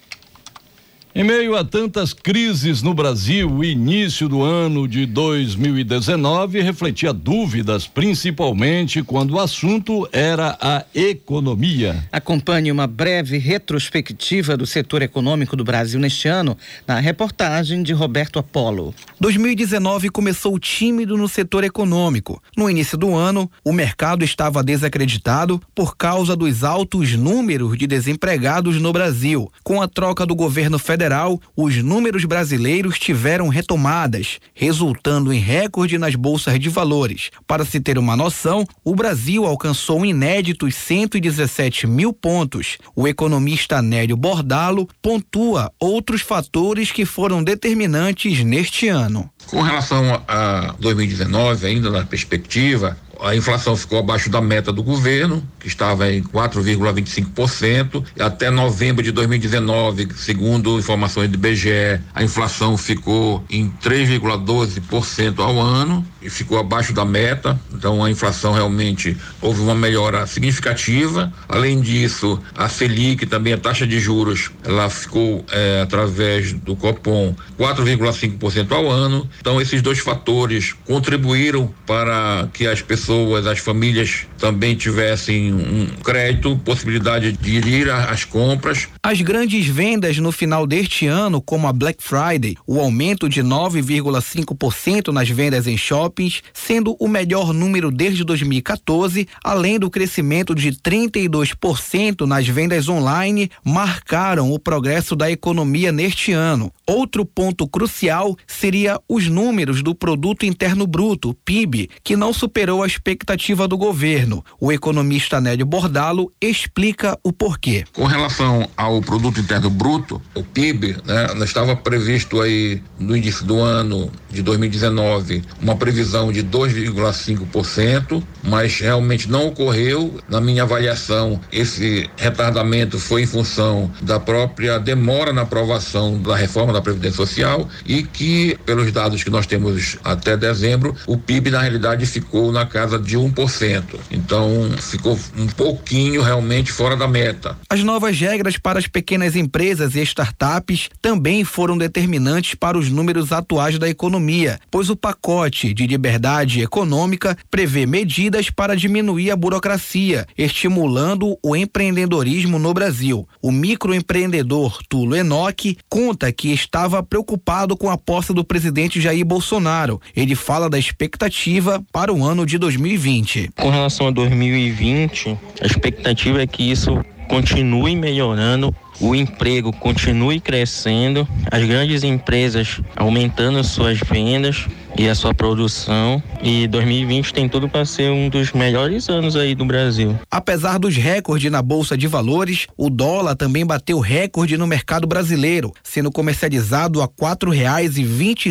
Em meio a tantas crises no Brasil, o início do ano de 2019 refletia dúvidas, principalmente quando o assunto era a economia. Acompanhe uma breve retrospectiva do setor econômico do Brasil neste ano na reportagem de Roberto Apolo. 2019 começou tímido no setor econômico. No início do ano, o mercado estava desacreditado por causa dos altos números de desempregados no Brasil. Com a troca do governo federal, federal, os números brasileiros tiveram retomadas, resultando em recorde nas bolsas de valores. Para se ter uma noção, o Brasil alcançou inéditos 117 mil pontos. O economista Nélio Bordalo pontua outros fatores que foram determinantes neste ano. Com relação a 2019, ainda na perspectiva, a inflação ficou abaixo da meta do governo, que estava em 4,25%. Até novembro de 2019, segundo informações do IBGE, a inflação ficou em 3,12% ao ano e ficou abaixo da meta. Então a inflação realmente houve uma melhora significativa. Além disso, a Selic, também a taxa de juros, ela ficou é, através do Copom 4,5% ao ano. Então esses dois fatores contribuíram para que as pessoas, as famílias também tivessem um crédito, possibilidade de ir às compras. As grandes vendas no final deste ano, como a Black Friday, o aumento de 9,5% nas vendas em shoppings, sendo o melhor número desde 2014, além do crescimento de 32% nas vendas online, marcaram o progresso da economia neste ano. Outro ponto crucial seria os números do produto interno bruto, PIB, que não superou as expectativa do governo. O economista Nélio Bordalo explica o porquê. Com relação ao produto interno bruto, o PIB, né, estava previsto aí no início do ano de 2019 uma previsão de 2,5%, mas realmente não ocorreu. Na minha avaliação, esse retardamento foi em função da própria demora na aprovação da reforma da Previdência Social e que, pelos dados que nós temos até dezembro, o PIB na realidade ficou na casa casa de 1%. Então ficou um pouquinho realmente fora da meta. As novas regras para as pequenas empresas e startups também foram determinantes para os números atuais da economia, pois o pacote de liberdade econômica prevê medidas para diminuir a burocracia, estimulando o empreendedorismo no Brasil. O microempreendedor Tulo Enoque conta que estava preocupado com a posse do presidente Jair Bolsonaro. Ele fala da expectativa para o ano de 2020. 2020. Com relação a 2020, a expectativa é que isso continue melhorando, o emprego continue crescendo, as grandes empresas aumentando suas vendas e a sua produção. E 2020 tem tudo para ser um dos melhores anos aí do Brasil. Apesar dos recordes na bolsa de valores, o dólar também bateu recorde no mercado brasileiro, sendo comercializado a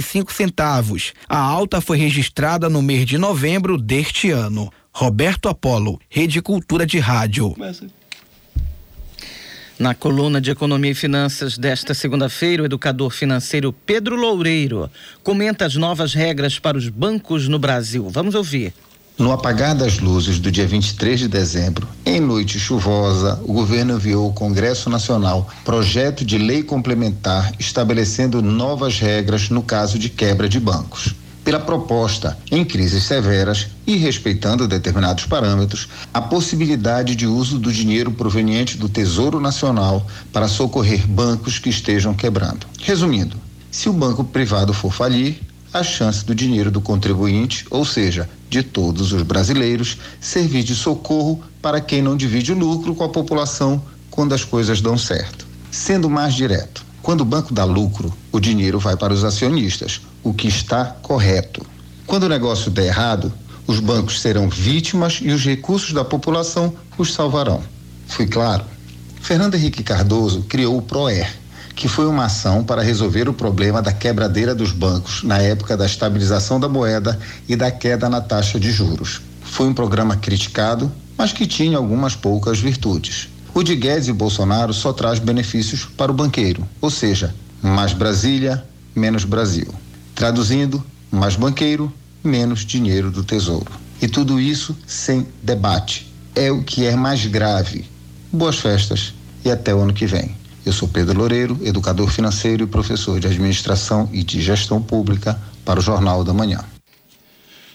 cinco centavos. A alta foi registrada no mês de novembro deste ano. Roberto Apolo, Rede Cultura de Rádio. Na coluna de Economia e Finanças desta segunda-feira, o educador financeiro Pedro Loureiro comenta as novas regras para os bancos no Brasil. Vamos ouvir. No apagar das luzes do dia 23 de dezembro, em noite chuvosa, o governo enviou ao Congresso Nacional projeto de lei complementar estabelecendo novas regras no caso de quebra de bancos pela proposta, em crises severas e respeitando determinados parâmetros, a possibilidade de uso do dinheiro proveniente do Tesouro Nacional para socorrer bancos que estejam quebrando. Resumindo, se o banco privado for falir, a chance do dinheiro do contribuinte, ou seja, de todos os brasileiros, servir de socorro para quem não divide o lucro com a população quando as coisas dão certo. Sendo mais direto, quando o banco dá lucro, o dinheiro vai para os acionistas, o que está correto. Quando o negócio der errado, os bancos serão vítimas e os recursos da população os salvarão. Fui claro? Fernando Henrique Cardoso criou o PROER, que foi uma ação para resolver o problema da quebradeira dos bancos na época da estabilização da moeda e da queda na taxa de juros. Foi um programa criticado, mas que tinha algumas poucas virtudes. O de Guedes e Bolsonaro só traz benefícios para o banqueiro, ou seja, mais Brasília, menos Brasil. Traduzindo, mais banqueiro, menos dinheiro do Tesouro. E tudo isso sem debate. É o que é mais grave. Boas festas e até o ano que vem. Eu sou Pedro Loureiro, educador financeiro e professor de administração e de gestão pública para o Jornal da Manhã.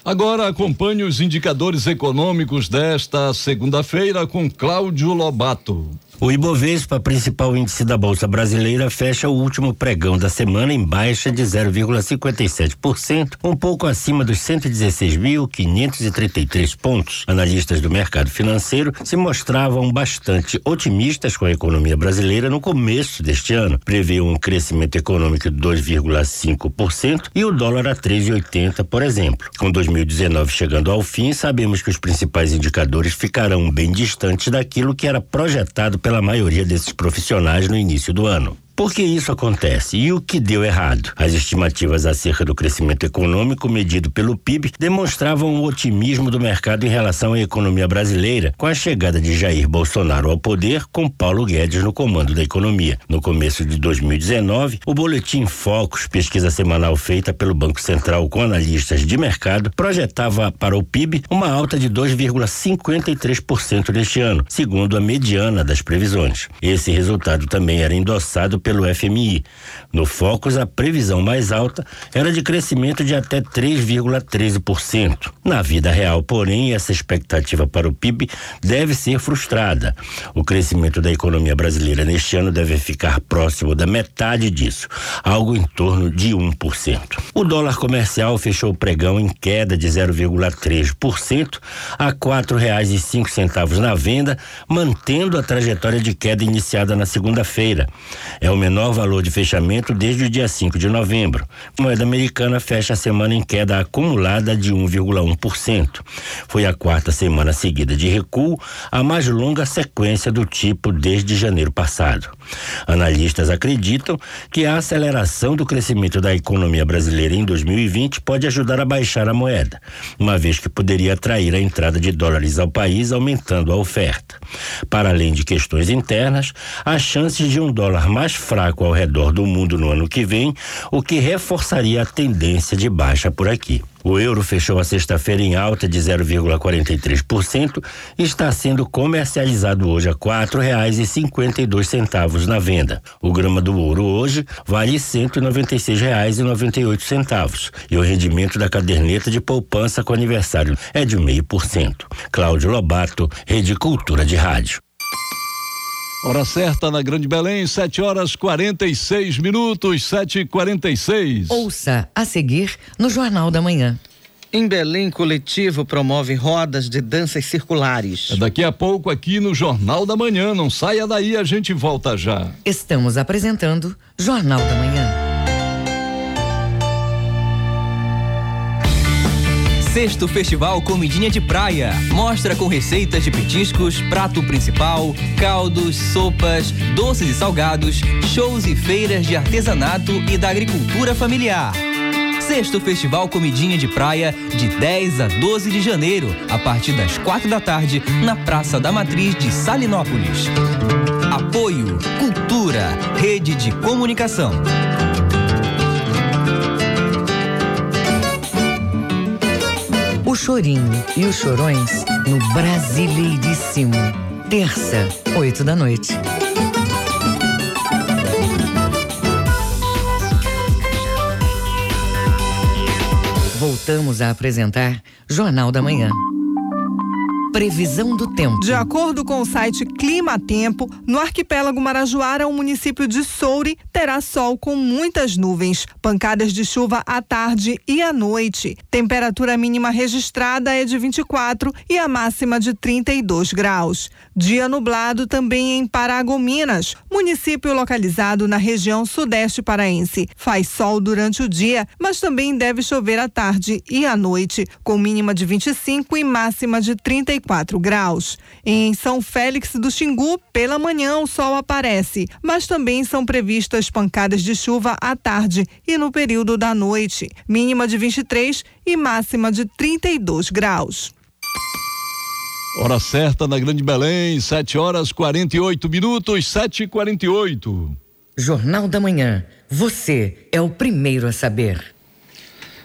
Agora acompanhe os indicadores econômicos desta segunda-feira com Cláudio Lobato. O Ibovespa, principal índice da Bolsa Brasileira, fecha o último pregão da semana em baixa de 0,57%, um pouco acima dos 116.533 pontos. Analistas do mercado financeiro se mostravam bastante otimistas com a economia brasileira no começo deste ano. Prevê um crescimento econômico de 2,5% e o dólar a 3,80, por exemplo. Com 2019 chegando ao fim, sabemos que os principais indicadores ficarão bem distantes daquilo que era projetado pela maioria desses profissionais no início do ano. Por que isso acontece e o que deu errado? As estimativas acerca do crescimento econômico medido pelo PIB demonstravam o otimismo do mercado em relação à economia brasileira, com a chegada de Jair Bolsonaro ao poder, com Paulo Guedes no comando da economia. No começo de 2019, o boletim Focus, pesquisa semanal feita pelo Banco Central com analistas de mercado, projetava para o PIB uma alta de 2,53% neste ano, segundo a mediana das previsões. Esse resultado também era endossado pelo FMI. No Focus, a previsão mais alta era de crescimento de até 3,13%. Na vida real, porém, essa expectativa para o PIB deve ser frustrada. O crescimento da economia brasileira neste ano deve ficar próximo da metade disso, algo em torno de 1%. O dólar comercial fechou o pregão em queda de 0,3% a cinco centavos na venda, mantendo a trajetória de queda iniciada na segunda-feira. É o menor valor de fechamento desde o dia 5 de novembro. A moeda americana fecha a semana em queda acumulada de 1,1%. Foi a quarta semana seguida de recuo, a mais longa sequência do tipo desde janeiro passado. Analistas acreditam que a aceleração do crescimento da economia brasileira em 2020 pode ajudar a baixar a moeda, uma vez que poderia atrair a entrada de dólares ao país, aumentando a oferta. Para além de questões internas, as chances de um dólar mais fraco ao redor do mundo no ano que vem, o que reforçaria a tendência de baixa por aqui. O euro fechou a sexta-feira em alta de 0,43% e está sendo comercializado hoje a quatro reais e cinquenta e dois centavos na venda. O grama do ouro hoje vale cento e noventa e seis reais e noventa e oito centavos e o rendimento da caderneta de poupança com aniversário é de meio por cento. Cláudio Lobato, Rede Cultura de Rádio. Hora certa na Grande Belém, 7 horas 46 minutos, 7 e 46 Ouça a seguir no Jornal da Manhã. Em Belém, coletivo promove rodas de danças circulares. É daqui a pouco aqui no Jornal da Manhã. Não saia daí, a gente volta já. Estamos apresentando Jornal da Manhã. Sexto Festival Comidinha de Praia. Mostra com receitas de petiscos, prato principal, caldos, sopas, doces e salgados, shows e feiras de artesanato e da agricultura familiar. Sexto Festival Comidinha de Praia, de 10 a 12 de janeiro, a partir das quatro da tarde, na Praça da Matriz de Salinópolis. Apoio Cultura, Rede de Comunicação. Chorinho e os Chorões no Brasileiríssimo. Terça, oito da noite. Voltamos a apresentar Jornal da Manhã. Previsão do tempo. De acordo com o site Clima Tempo, no arquipélago Marajoara, o município de Soure terá sol com muitas nuvens, pancadas de chuva à tarde e à noite. Temperatura mínima registrada é de 24 e a máxima de 32 graus. Dia nublado também em Paragominas, município localizado na região sudeste paraense. Faz sol durante o dia, mas também deve chover à tarde e à noite, com mínima de 25 e máxima de 34 graus. Em São Félix do Xingu, pela manhã o sol aparece, mas também são previstas pancadas de chuva à tarde e no período da noite, mínima de 23 e máxima de 32 graus. Hora certa na Grande Belém, 7 horas 48 minutos, 7 e 48 Jornal da Manhã. Você é o primeiro a saber.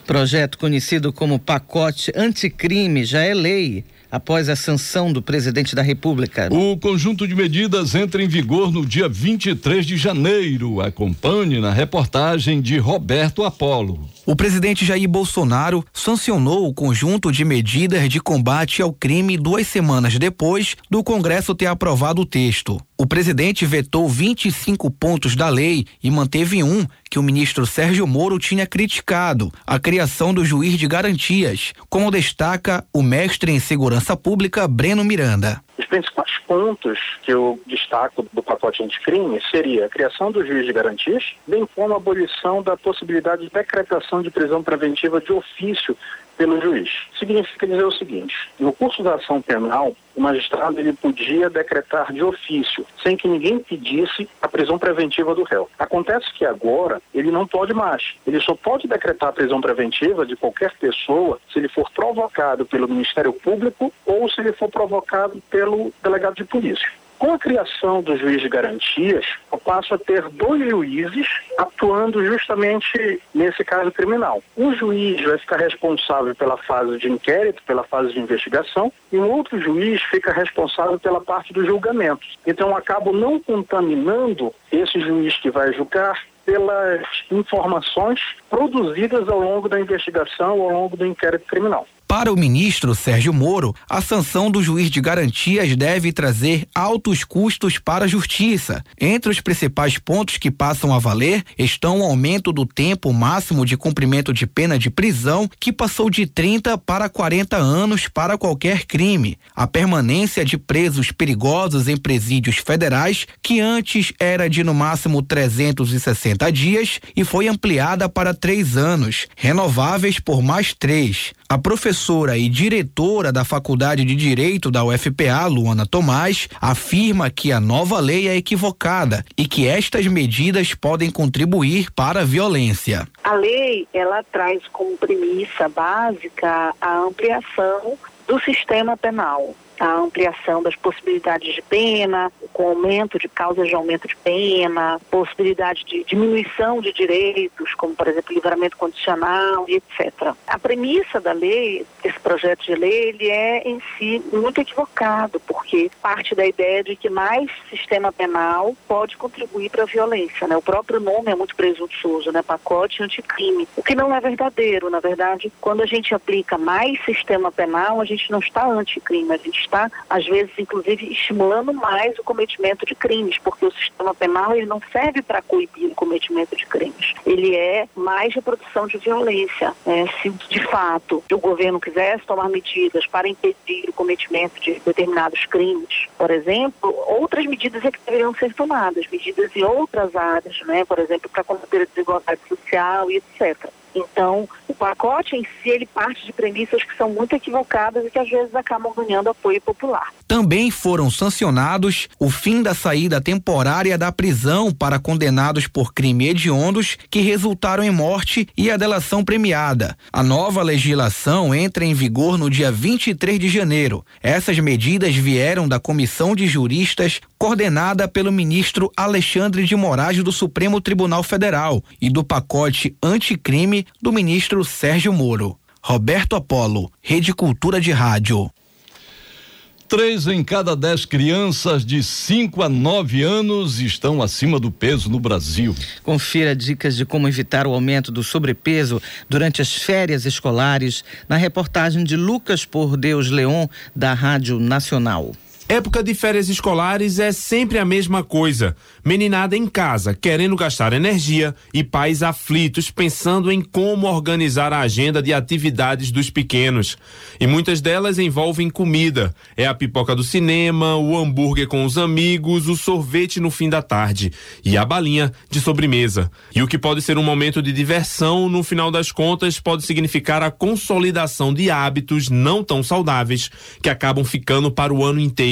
Projeto conhecido como pacote anticrime já é lei. Após a sanção do presidente da República. O conjunto de medidas entra em vigor no dia 23 de janeiro. Acompanhe na reportagem de Roberto Apolo. O presidente Jair Bolsonaro sancionou o conjunto de medidas de combate ao crime duas semanas depois do Congresso ter aprovado o texto. O presidente vetou 25 pontos da lei e manteve um que o ministro Sérgio Moro tinha criticado, a criação do juiz de garantias, como destaca o mestre em segurança pública Breno Miranda. Os principais pontos que eu destaco do pacote anticrime seria a criação do juiz de garantias, bem como a abolição da possibilidade de decretação de prisão preventiva de ofício pelo juiz. Significa dizer o seguinte: no curso da ação penal, o magistrado ele podia decretar de ofício, sem que ninguém pedisse a prisão preventiva do réu. Acontece que agora ele não pode mais. Ele só pode decretar a prisão preventiva de qualquer pessoa se ele for provocado pelo Ministério Público ou se ele for provocado pelo delegado de polícia. Com a criação do juiz de garantias, eu passo a ter dois juízes atuando justamente nesse caso criminal. Um juiz vai ficar responsável pela fase de inquérito, pela fase de investigação, e um outro juiz fica responsável pela parte do julgamento. Então, acabo não contaminando esse juiz que vai julgar pelas informações produzidas ao longo da investigação, ao longo do inquérito criminal. Para o ministro Sérgio Moro, a sanção do juiz de garantias deve trazer altos custos para a justiça. Entre os principais pontos que passam a valer estão o aumento do tempo máximo de cumprimento de pena de prisão, que passou de 30 para 40 anos para qualquer crime, a permanência de presos perigosos em presídios federais, que antes era de no máximo 360 dias e foi ampliada para três anos, renováveis por mais três. A professora e diretora da Faculdade de Direito da UFPA, Luana Tomás, afirma que a nova lei é equivocada e que estas medidas podem contribuir para a violência. A lei, ela traz como premissa básica a ampliação do sistema penal a ampliação das possibilidades de pena, com aumento de causas de aumento de pena, possibilidade de diminuição de direitos, como por exemplo livramento condicional e etc. A premissa da lei, desse projeto de lei, ele é em si muito equivocado, porque parte da ideia de que mais sistema penal pode contribuir para a violência. Né? O próprio nome é muito presunçoso, né? pacote anticrime, o que não é verdadeiro. Na verdade, quando a gente aplica mais sistema penal, a gente não está anticrime, a gente está, às vezes, inclusive, estimulando mais o cometimento de crimes, porque o sistema penal ele não serve para coibir o cometimento de crimes. Ele é mais reprodução de violência. Né? Se, de fato, o governo quisesse tomar medidas para impedir o cometimento de determinados crimes, por exemplo, outras medidas é que deveriam ser tomadas, medidas em outras áreas, né? por exemplo, para combater a desigualdade social e etc. Então, o pacote em si, ele parte de premissas que são muito equivocadas e que às vezes acabam ganhando apoio popular. Também foram sancionados o fim da saída temporária da prisão para condenados por crime hediondos que resultaram em morte e a delação premiada. A nova legislação entra em vigor no dia 23 de janeiro. Essas medidas vieram da comissão de juristas coordenada pelo ministro Alexandre de Moraes do Supremo Tribunal Federal e do pacote anticrime do ministro Sérgio Moro. Roberto Apolo, Rede Cultura de Rádio. Três em cada dez crianças de 5 a 9 anos estão acima do peso no Brasil. Confira dicas de como evitar o aumento do sobrepeso durante as férias escolares na reportagem de Lucas Por Deus Leon, da Rádio Nacional. Época de férias escolares é sempre a mesma coisa. Meninada em casa, querendo gastar energia e pais aflitos pensando em como organizar a agenda de atividades dos pequenos. E muitas delas envolvem comida. É a pipoca do cinema, o hambúrguer com os amigos, o sorvete no fim da tarde e a balinha de sobremesa. E o que pode ser um momento de diversão, no final das contas, pode significar a consolidação de hábitos não tão saudáveis que acabam ficando para o ano inteiro.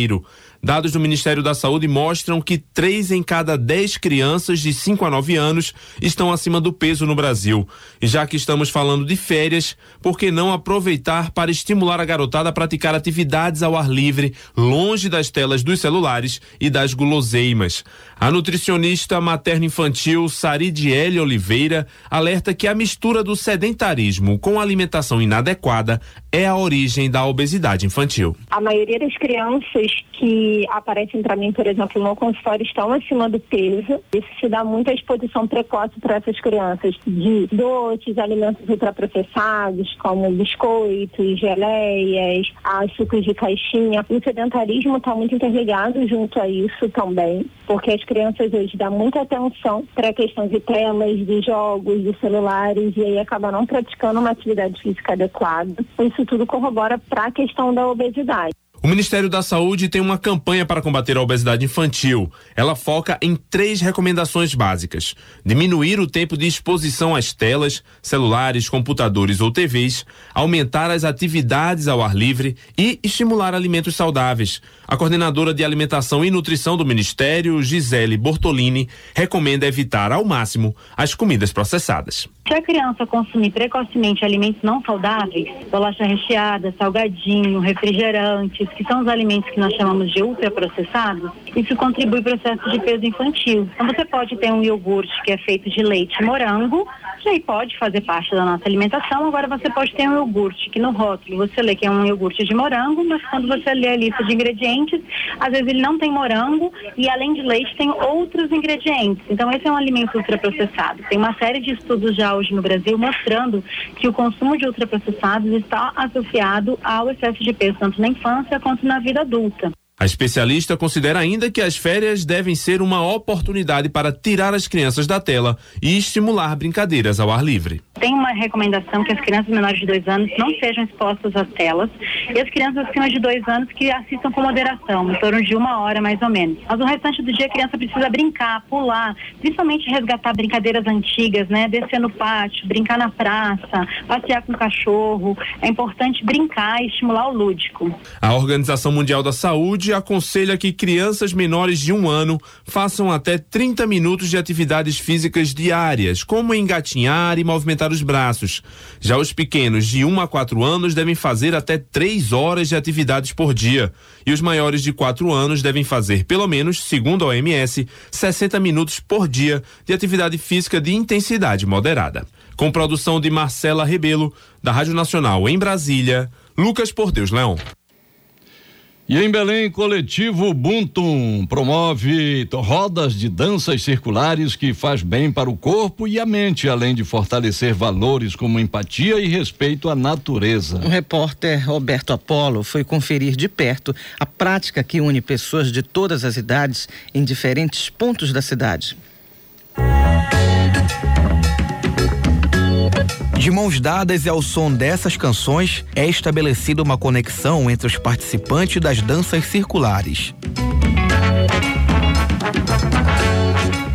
Dados do Ministério da Saúde mostram que três em cada dez crianças de 5 a 9 anos estão acima do peso no Brasil. E já que estamos falando de férias, por que não aproveitar para estimular a garotada a praticar atividades ao ar livre, longe das telas dos celulares e das guloseimas? A nutricionista materno-infantil Saridiele Oliveira alerta que a mistura do sedentarismo com alimentação inadequada é a origem da obesidade infantil. A maioria das crianças que aparecem para mim, por exemplo, no consultório estão acima do peso. Isso se dá muita exposição precoce para essas crianças de doces, alimentos ultraprocessados, como biscoitos, geleias, sucos de caixinha. O sedentarismo está muito interligado junto a isso também, porque as crianças hoje dão muita atenção para a questão de telas, de jogos, de celulares, e aí acaba não praticando uma atividade física adequada. Isso tudo corrobora para a questão da obesidade. O Ministério da Saúde tem uma campanha para combater a obesidade infantil. Ela foca em três recomendações básicas: diminuir o tempo de exposição às telas, celulares, computadores ou TVs, aumentar as atividades ao ar livre e estimular alimentos saudáveis. A coordenadora de alimentação e nutrição do Ministério, Gisele Bortolini, recomenda evitar ao máximo as comidas processadas. Se a criança consumir precocemente alimentos não saudáveis, bolacha recheada, salgadinho, refrigerantes, que são os alimentos que nós chamamos de ultraprocessados, isso contribui para o processo de peso infantil. Então você pode ter um iogurte que é feito de leite e morango, que aí pode fazer parte da nossa alimentação. Agora você pode ter um iogurte que no rótulo você lê que é um iogurte de morango, mas quando você lê a lista de ingredientes, às vezes ele não tem morango e além de leite tem outros ingredientes. Então esse é um alimento ultraprocessado. Tem uma série de estudos já hoje no Brasil mostrando que o consumo de ultraprocessados está associado ao excesso de peso tanto na infância quanto na vida adulta. A especialista considera ainda que as férias devem ser uma oportunidade para tirar as crianças da tela e estimular brincadeiras ao ar livre. Tem uma recomendação que as crianças menores de dois anos não sejam expostas às telas e as crianças acima de dois anos que assistam com moderação, em torno de uma hora mais ou menos. Mas o restante do dia a criança precisa brincar, pular, principalmente resgatar brincadeiras antigas, né? Descer no pátio, brincar na praça, passear com o cachorro. É importante brincar e estimular o lúdico. A Organização Mundial da Saúde aconselha que crianças menores de um ano façam até 30 minutos de atividades físicas diárias, como engatinhar e movimentar os braços. Já os pequenos de 1 a 4 anos devem fazer até 3 horas de atividades por dia. E os maiores de 4 anos devem fazer, pelo menos, segundo a OMS, 60 minutos por dia de atividade física de intensidade moderada. Com produção de Marcela Rebelo, da Rádio Nacional em Brasília, Lucas Porteus Leão. E em Belém, coletivo Buntum promove rodas de danças circulares que faz bem para o corpo e a mente, além de fortalecer valores como empatia e respeito à natureza. O repórter Roberto Apolo foi conferir de perto a prática que une pessoas de todas as idades em diferentes pontos da cidade. De mãos dadas e ao som dessas canções, é estabelecida uma conexão entre os participantes das danças circulares.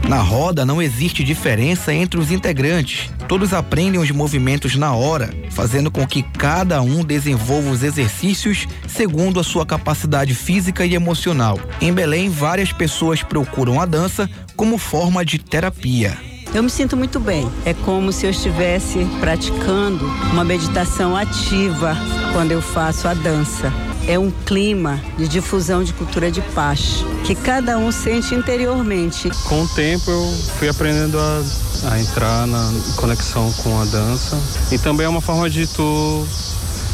Na roda não existe diferença entre os integrantes. Todos aprendem os movimentos na hora, fazendo com que cada um desenvolva os exercícios segundo a sua capacidade física e emocional. Em Belém, várias pessoas procuram a dança como forma de terapia. Eu me sinto muito bem. É como se eu estivesse praticando uma meditação ativa quando eu faço a dança. É um clima de difusão de cultura de paz que cada um sente interiormente. Com o tempo eu fui aprendendo a, a entrar na conexão com a dança e também é uma forma de tu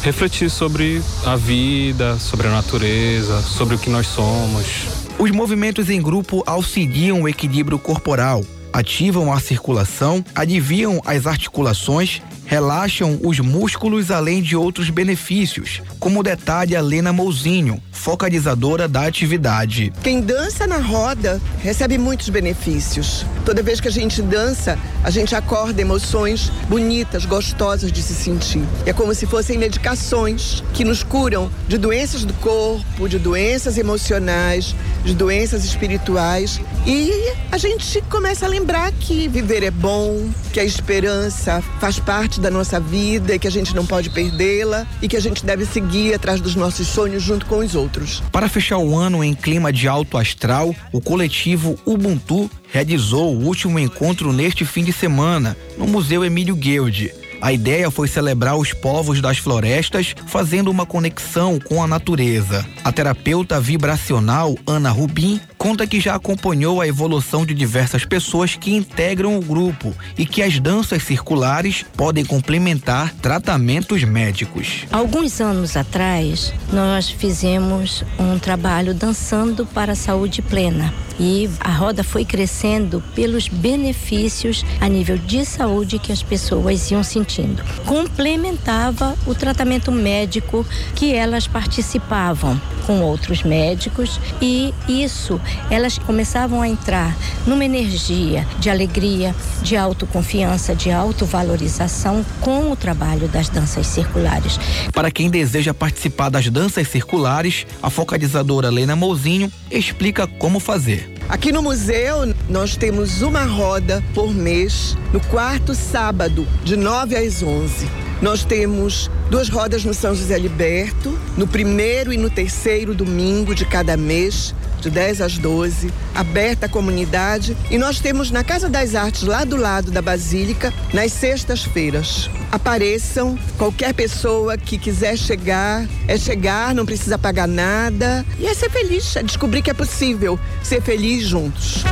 refletir sobre a vida, sobre a natureza, sobre o que nós somos. Os movimentos em grupo auxiliam o equilíbrio corporal ativam a circulação, aliviam as articulações, relaxam os músculos além de outros benefícios, como detalha Lena Mouzinho, focalizadora da atividade. Quem dança na roda recebe muitos benefícios. Toda vez que a gente dança, a gente acorda emoções bonitas, gostosas de se sentir. É como se fossem medicações que nos curam de doenças do corpo, de doenças emocionais, de doenças espirituais. E a gente começa a lembrar que viver é bom, que a esperança faz parte parte da nossa vida e que a gente não pode perdê-la e que a gente deve seguir atrás dos nossos sonhos junto com os outros. Para fechar o ano em clima de alto astral, o coletivo Ubuntu realizou o último encontro neste fim de semana no Museu Emílio Guild. A ideia foi celebrar os povos das florestas, fazendo uma conexão com a natureza. A terapeuta vibracional Ana Rubim conta que já acompanhou a evolução de diversas pessoas que integram o grupo e que as danças circulares podem complementar tratamentos médicos. Alguns anos atrás, nós fizemos um trabalho dançando para a saúde plena e a roda foi crescendo pelos benefícios a nível de saúde que as pessoas iam sentindo. Complementava o tratamento médico que elas participavam com outros médicos e isso elas começavam a entrar numa energia de alegria, de autoconfiança, de autovalorização com o trabalho das danças circulares. Para quem deseja participar das danças circulares, a focalizadora Lena Mouzinho explica como fazer. Aqui no museu, nós temos uma roda por mês, no quarto sábado, de 9 às 11. Nós temos duas rodas no São José Liberto, no primeiro e no terceiro domingo de cada mês, de 10 às 12, aberta à comunidade. E nós temos na Casa das Artes, lá do lado da Basílica, nas sextas-feiras. Apareçam, qualquer pessoa que quiser chegar, é chegar, não precisa pagar nada. E é ser feliz, é descobrir que é possível ser feliz juntos.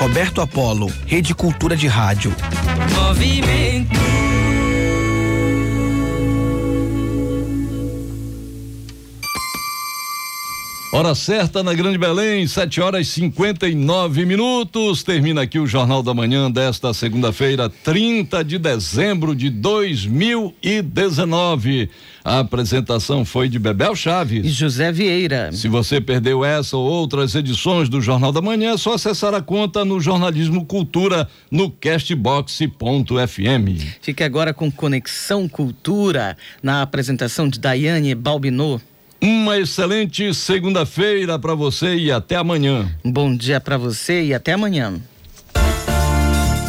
Roberto Apolo, Rede Cultura de Rádio. Movimento. Hora certa na Grande Belém, 7 horas e 59 minutos. Termina aqui o Jornal da Manhã desta segunda-feira, 30 de dezembro de 2019. A apresentação foi de Bebel Chaves e José Vieira. Se você perdeu essa ou outras edições do Jornal da Manhã, é só acessar a conta no Jornalismo Cultura no castbox.fm. Fique agora com Conexão Cultura na apresentação de Daiane Balbinot. Uma excelente segunda-feira para você e até amanhã. Bom dia para você e até amanhã.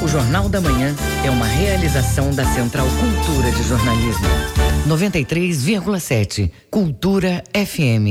O Jornal da Manhã é uma realização da Central Cultura de Jornalismo. 93,7 Cultura FM.